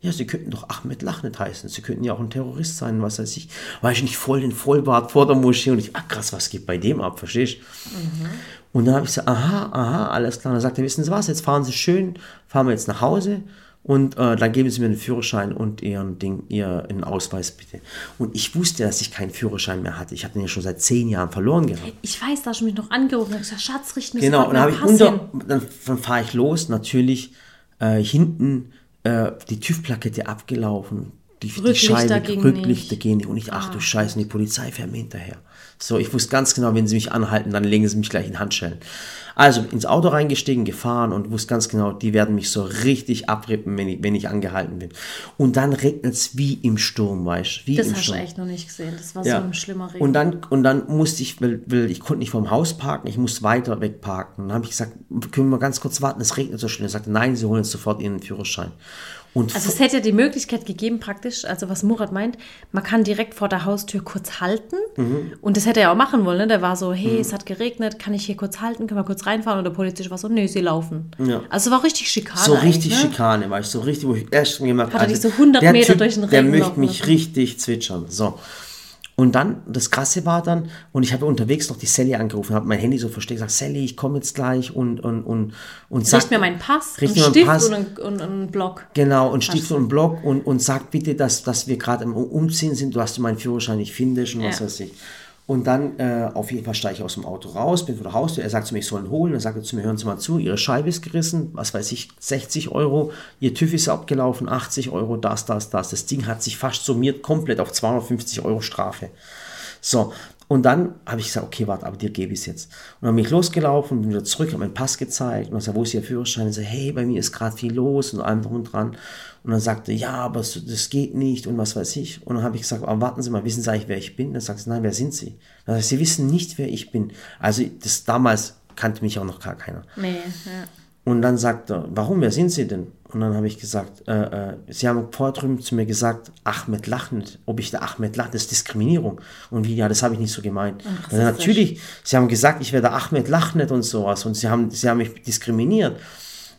Ja, Sie könnten doch Ahmed Lachnet heißen. Sie könnten ja auch ein Terrorist sein, was weiß ich. War ich nicht voll den Vollbart vor der Moschee und ich, ach krass, was geht bei dem ab, verstehst du? Und dann habe ich gesagt, aha, aha, alles klar. Und dann sagt er, wissen Sie was, jetzt fahren Sie schön, fahren wir jetzt nach Hause und äh, dann geben Sie mir einen Führerschein und Ihren Ding, Ihren Ausweis bitte. Und ich wusste, dass ich keinen Führerschein mehr hatte. Ich habe den ja schon seit zehn Jahren verloren gehabt. Ich weiß, da hast du mich noch angerufen und gesagt, Schatz, richt mir Genau, und dann ich unter, dann, dann fahre ich los, natürlich äh, hinten äh, die TÜV-Plakette abgelaufen, die, die Scheibe, ging Rücklichter nicht. gehen nicht. Und ich, ach du Scheiße, und die Polizei fährt mir hinterher. So, ich wusste ganz genau, wenn sie mich anhalten, dann legen sie mich gleich in Handschellen. Also ins Auto reingestiegen, gefahren und wusste ganz genau, die werden mich so richtig abrippen, wenn ich, wenn ich angehalten bin. Und dann regnet es wie im Sturm, weißt du? Wie Das hast du echt noch nicht gesehen. Das war Ja. so ein schlimmer Regen. Und dann, und dann musste ich, weil, weil ich konnte nicht vom Haus parken, ich musste weiter weg parken. Und dann habe ich gesagt, können wir ganz kurz warten, es regnet so schön. Er sagte, nein, Sie holen jetzt sofort Ihren Führerschein. Und also es hätte ja die Möglichkeit gegeben, praktisch, also was Murat meint, man kann direkt vor der Haustür kurz halten. Mhm. Und das hätte er auch machen wollen. Ne? Der war so, hey, es hat geregnet, kann ich hier kurz halten, können wir kurz reinfahren? Und der Polizist war so, nee, sie laufen. Ja. Also es war richtig Schikane so richtig ne? Schikane, weißt du, so richtig, wo ich erst gemerkt Hat er dich so 100 der Meter Typ, durch den Der Regen möchte laufen mich richtig zwitschern. So. Und dann, das Krasse war dann, und ich habe unterwegs noch die Sally angerufen, habe mein Handy so versteckt, gesagt, Sally, ich komme jetzt gleich und, und, und, und sag, Richt mir meinen Pass, Richt einen mir meinen Stift Pass. und einen, und einen Block. Genau, und Stift und einen Block und, und sag bitte, dass, dass wir gerade im Umziehen sind, du hast meinen Führerschein nicht findest und was Ja. weiß ich. Und dann äh, auf jeden Fall steige ich aus dem Auto raus, bin vor der Haustür, er sagt zu mir, ich soll ihn holen, dann sagt er zu mir, hören Sie mal zu, Ihre Scheibe ist gerissen, was weiß ich, 60 Euro, Ihr TÜV ist abgelaufen, 80 Euro, das, das, das. Das Ding hat sich fast summiert, komplett auf 250 Euro Strafe. So, und dann habe ich gesagt, okay, warte, aber dir gebe ich es jetzt. Und dann bin ich losgelaufen, bin wieder zurück, habe meinen Pass gezeigt und dann sagt, wo ist Ihr Führerschein? Und so, hey, bei mir ist gerade viel los und allem drum und dran. Und dann sagte, ja, aber das geht nicht und was weiß ich. Und dann habe ich gesagt, aber warten Sie mal, wissen Sie eigentlich, wer ich bin? Dann sagt sie, nein, wer sind Sie? Dann sagt sie, Sie wissen nicht, wer ich bin. Also das damals kannte mich auch noch gar keiner. Nee, ja. Und dann sagt er, warum, wer sind Sie denn? Und dann habe ich gesagt, äh, äh, Sie haben vorher drüben zu mir gesagt, Ahmed Lachnet, ob ich der Ahmed Lachnet, das ist Diskriminierung. Und wie, ja, das habe ich nicht so gemeint. Und dann, natürlich, Sie haben gesagt, ich wäre der Ahmed Lachnet und sowas und Sie haben, Sie haben mich diskriminiert.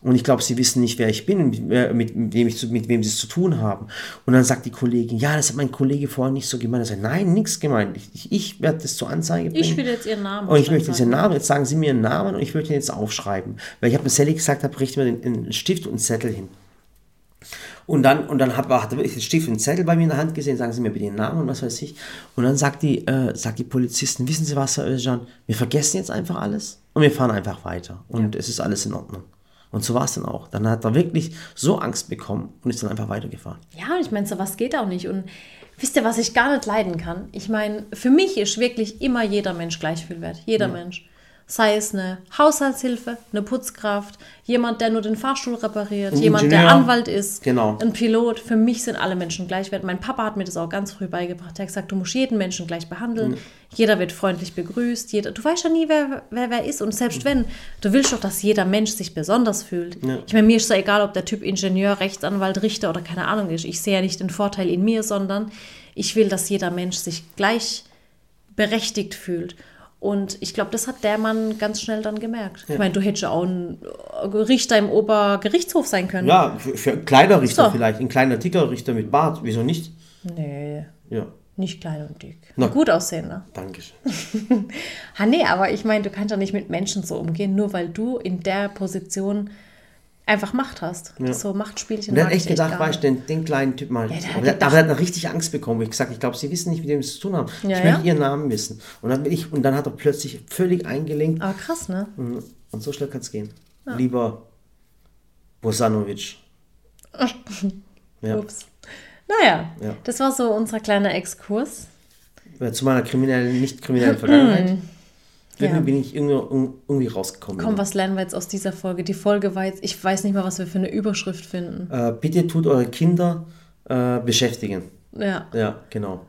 Und ich glaube, sie wissen nicht, wer ich bin mit, mit, wem ich zu, mit wem sie es zu tun haben. Und dann sagt die Kollegin, ja, das hat mein Kollege vorher nicht so gemeint. Er sagt, nein, nichts gemeint. Ich, ich, ich werde das zur Anzeige bringen. Ich will jetzt Ihren Namen Und ich möchte aufschreiben. diesen Namen, jetzt sagen Sie mir einen Namen und ich möchte ihn jetzt aufschreiben. Weil ich habe dem Sally gesagt, habe, richte mir den, einen Stift und einen Zettel hin. Und dann, und dann hat, hat er wirklich den Stift und einen Zettel bei mir in der Hand gesehen, sagen Sie mir bitte den Namen und was weiß ich. Und dann sagt die, äh, sagt die Polizistin, wissen Sie was, Herr Özcan, wir vergessen jetzt einfach alles und wir fahren einfach weiter. Und es ist alles in Ordnung. Und so war es dann auch. Dann hat er wirklich so Angst bekommen und ist dann einfach weitergefahren. Ja, und ich meine, sowas geht auch nicht. Und wisst ihr, was ich gar nicht leiden kann? Ich meine, für mich ist wirklich immer jeder Mensch gleich viel wert. Jeder Mensch. Sei es eine Haushaltshilfe, eine Putzkraft, jemand, der nur den Fahrstuhl repariert, Ein jemand, der Ingenieur. Anwalt ist, Genau. ein Pilot. Für mich sind alle Menschen gleich wert. Mein Papa hat mir das auch ganz früh beigebracht. Er hat gesagt, du musst jeden Menschen gleich behandeln. Jeder wird freundlich begrüßt. Jeder, du weißt ja nie, wer, wer wer ist. Und selbst wenn, du willst doch, dass jeder Mensch sich besonders fühlt. Ich meine, mir ist ja egal, ob der Typ Ingenieur, Rechtsanwalt, Richter oder keine Ahnung ist. Ich sehe ja nicht den Vorteil in mir, sondern ich will, dass jeder Mensch sich gleich berechtigt fühlt. Und ich glaube, das hat der Mann ganz schnell dann gemerkt. Ich meine, du hättest ja auch ein Richter im Obergerichtshof sein können. Ja, für, für Kleiderrichter So. vielleicht, ein kleiner Tickerrichter mit Bart, wieso nicht? Nee, Ja, nicht klein und dick. Na. Gut aussehen, ne? danke schön. Ha, nee, aber ich meine, du kannst ja nicht mit Menschen so umgehen, nur weil du in der Position einfach Macht hast. So Machtspielchen mag hat echt ich gedacht, gar weißt du, den, den kleinen Typ mal. hat aber, der, aber der hat noch richtig Angst bekommen. Ich gesagt, ich glaube, sie wissen nicht, mit dem sie es zu tun haben. Ja, ich ja. möchte ihren Namen wissen. Und dann, bin ich, und dann hat er plötzlich völlig eingelenkt. Aber krass, ne? Mhm. Und so schnell kann es gehen. Lieber Bosanovic. Ja. Ups. Naja, Ja. das war so unser kleiner Exkurs. Zu meiner kriminellen, nicht kriminellen Vergangenheit. Irgendwie Ja. bin ich irgendwie, irgendwie rausgekommen. Komm, was lernen wir jetzt aus dieser Folge? Die Folge war jetzt, ich weiß nicht mal, was wir für eine Überschrift finden. Äh, bitte tut eure Kinder äh, beschäftigen. Ja, Ja, genau.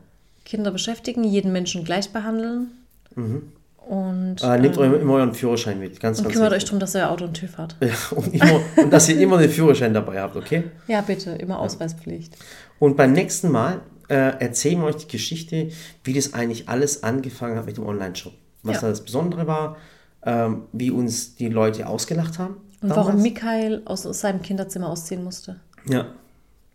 Kinder beschäftigen, jeden Menschen gleich behandeln. Und, Äh, nehmt eu- immer euren Führerschein mit. Ganz, und ganz kümmert euch darum, dass ihr Auto und TÜV hat. Ja, und, immer, und dass ihr immer den Führerschein dabei habt, okay? Ja, bitte, immer Ausweispflicht. Und beim nächsten Mal äh, erzählen wir euch die Geschichte, wie das eigentlich alles angefangen hat mit dem Online-Shop. Was Ja. da das Besondere war, ähm, wie uns die Leute ausgelacht haben. Und damals. warum Mikhail aus seinem Kinderzimmer ausziehen musste, Ja,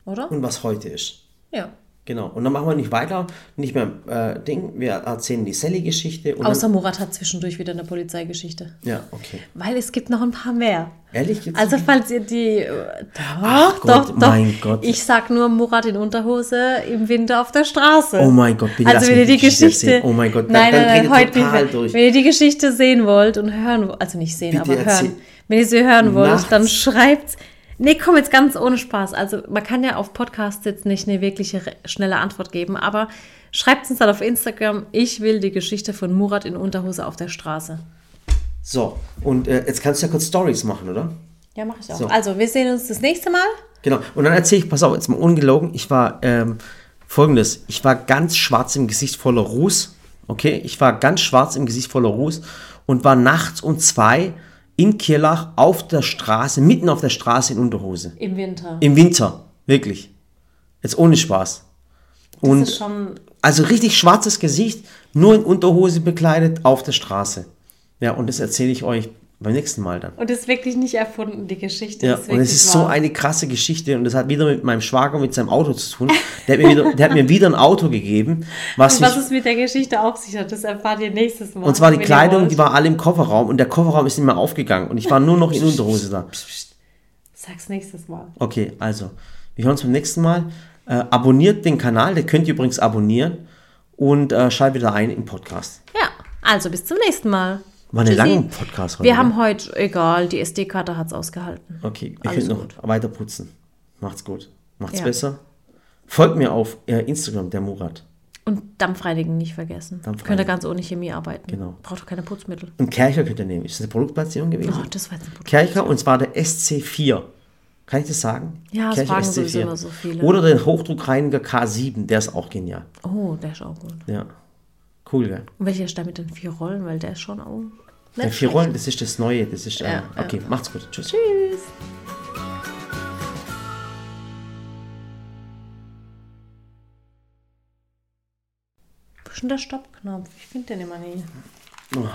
oder? und was heute ist. Ja. Genau. Und dann machen wir nicht weiter, nicht mehr äh, Ding. Wir erzählen die Sally-Geschichte. Außer Murat hat zwischendurch wieder eine Polizeigeschichte. Dann, ja, okay. Weil es gibt noch ein paar mehr. Ehrlich jetzt? Also falls ihr die... äh, Doch, Ach doch, Gott, doch. mein Gott. Ich sag nur Murat in Unterhose im Winter auf der Straße. Oh mein Gott, bitte Also wenn ihr die Geschichte erzählen. Oh mein Gott, dann- nein, dann nein, dreht nein, heute total nicht. durch. Wenn ihr die Geschichte sehen wollt und hören... Also nicht sehen, Bitte aber erzähl- hören. Wenn ihr sie hören wollt, Nachts. dann schreibt's... Nee, komm jetzt ganz ohne Spaß. Also man kann ja auf Podcasts jetzt nicht eine wirkliche schnelle Antwort geben, aber schreibt uns dann auf Instagram, ich will die Geschichte von Murat in Unterhose auf der Straße. So, und äh, jetzt kannst du ja kurz Stories machen, oder? Ja, mache ich auch. So. Also, wir sehen uns das nächste Mal. Genau. Und dann erzähle ich, pass auf, jetzt mal ungelogen, ich war ähm, folgendes, ich war ganz schwarz im Gesicht voller Ruß, okay? Ich war ganz schwarz im Gesicht voller Ruß und war nachts um zwei in Kirlach auf der Straße, mitten auf der Straße in Unterhose. Im Winter. Im Winter, wirklich. Jetzt ohne Spaß. das Und ist schon also richtig schwarzes Gesicht, nur in Unterhose bekleidet auf der Straße. Ja, und das erzähle ich euch Beim nächsten Mal dann. Und das ist wirklich nicht erfunden, die Geschichte. Ja, ist und es ist so wahr. eine krasse Geschichte und das hat wieder mit meinem Schwager mit seinem Auto zu tun. Der hat mir wieder, der hat mir wieder ein Auto gegeben, was, Und was mich, es mit der Geschichte auf sich hat, das erfahrt ihr nächstes Mal. und zwar die Kleidung, die war alle im Kofferraum und der Kofferraum ist nicht mehr aufgegangen und ich war nur noch in Unterhose da. Sag's nächstes Mal. Okay, also, wir hören uns beim nächsten Mal. Äh, abonniert den Kanal, den könnt ihr übrigens abonnieren und äh, schaltet wieder ein im Podcast. Ja, also bis zum nächsten Mal. War eine lange Podcast heute. Wir ne? haben heute, egal, die SD-Karte hat's ausgehalten. Okay, ihr Alles könnt noch weiter putzen. Macht's gut. Macht's Ja. besser. Folgt mir auf äh, Instagram, der Murat. Und Dampfreinigen nicht vergessen. Dampfreinigen. Könnt ihr ganz ohne Chemie arbeiten. Genau. Braucht doch keine Putzmittel. Und Kercher könnt ihr nehmen. Ist das eine Produktplatzierung gewesen? Oh, das war jetzt ein Produkt. Kercher und zwar der SC4. Kann ich das sagen? Ja, das Kercher fragen sowieso immer so viele. Oder den Hochdruckreiniger K7, der ist auch genial. Oh, der ist auch gut. Ja. Cool, gell? Und welcher ist der mit den vier Rollen? Weil der ist schon auch. Der nicht vier. Rollen, das ist das Neue. Das ist, äh, Ja, ja. okay, macht's gut. Tschüss. Tschüss. Wo ist denn der Stoppknopf? Ich finde den immer nie. Oh.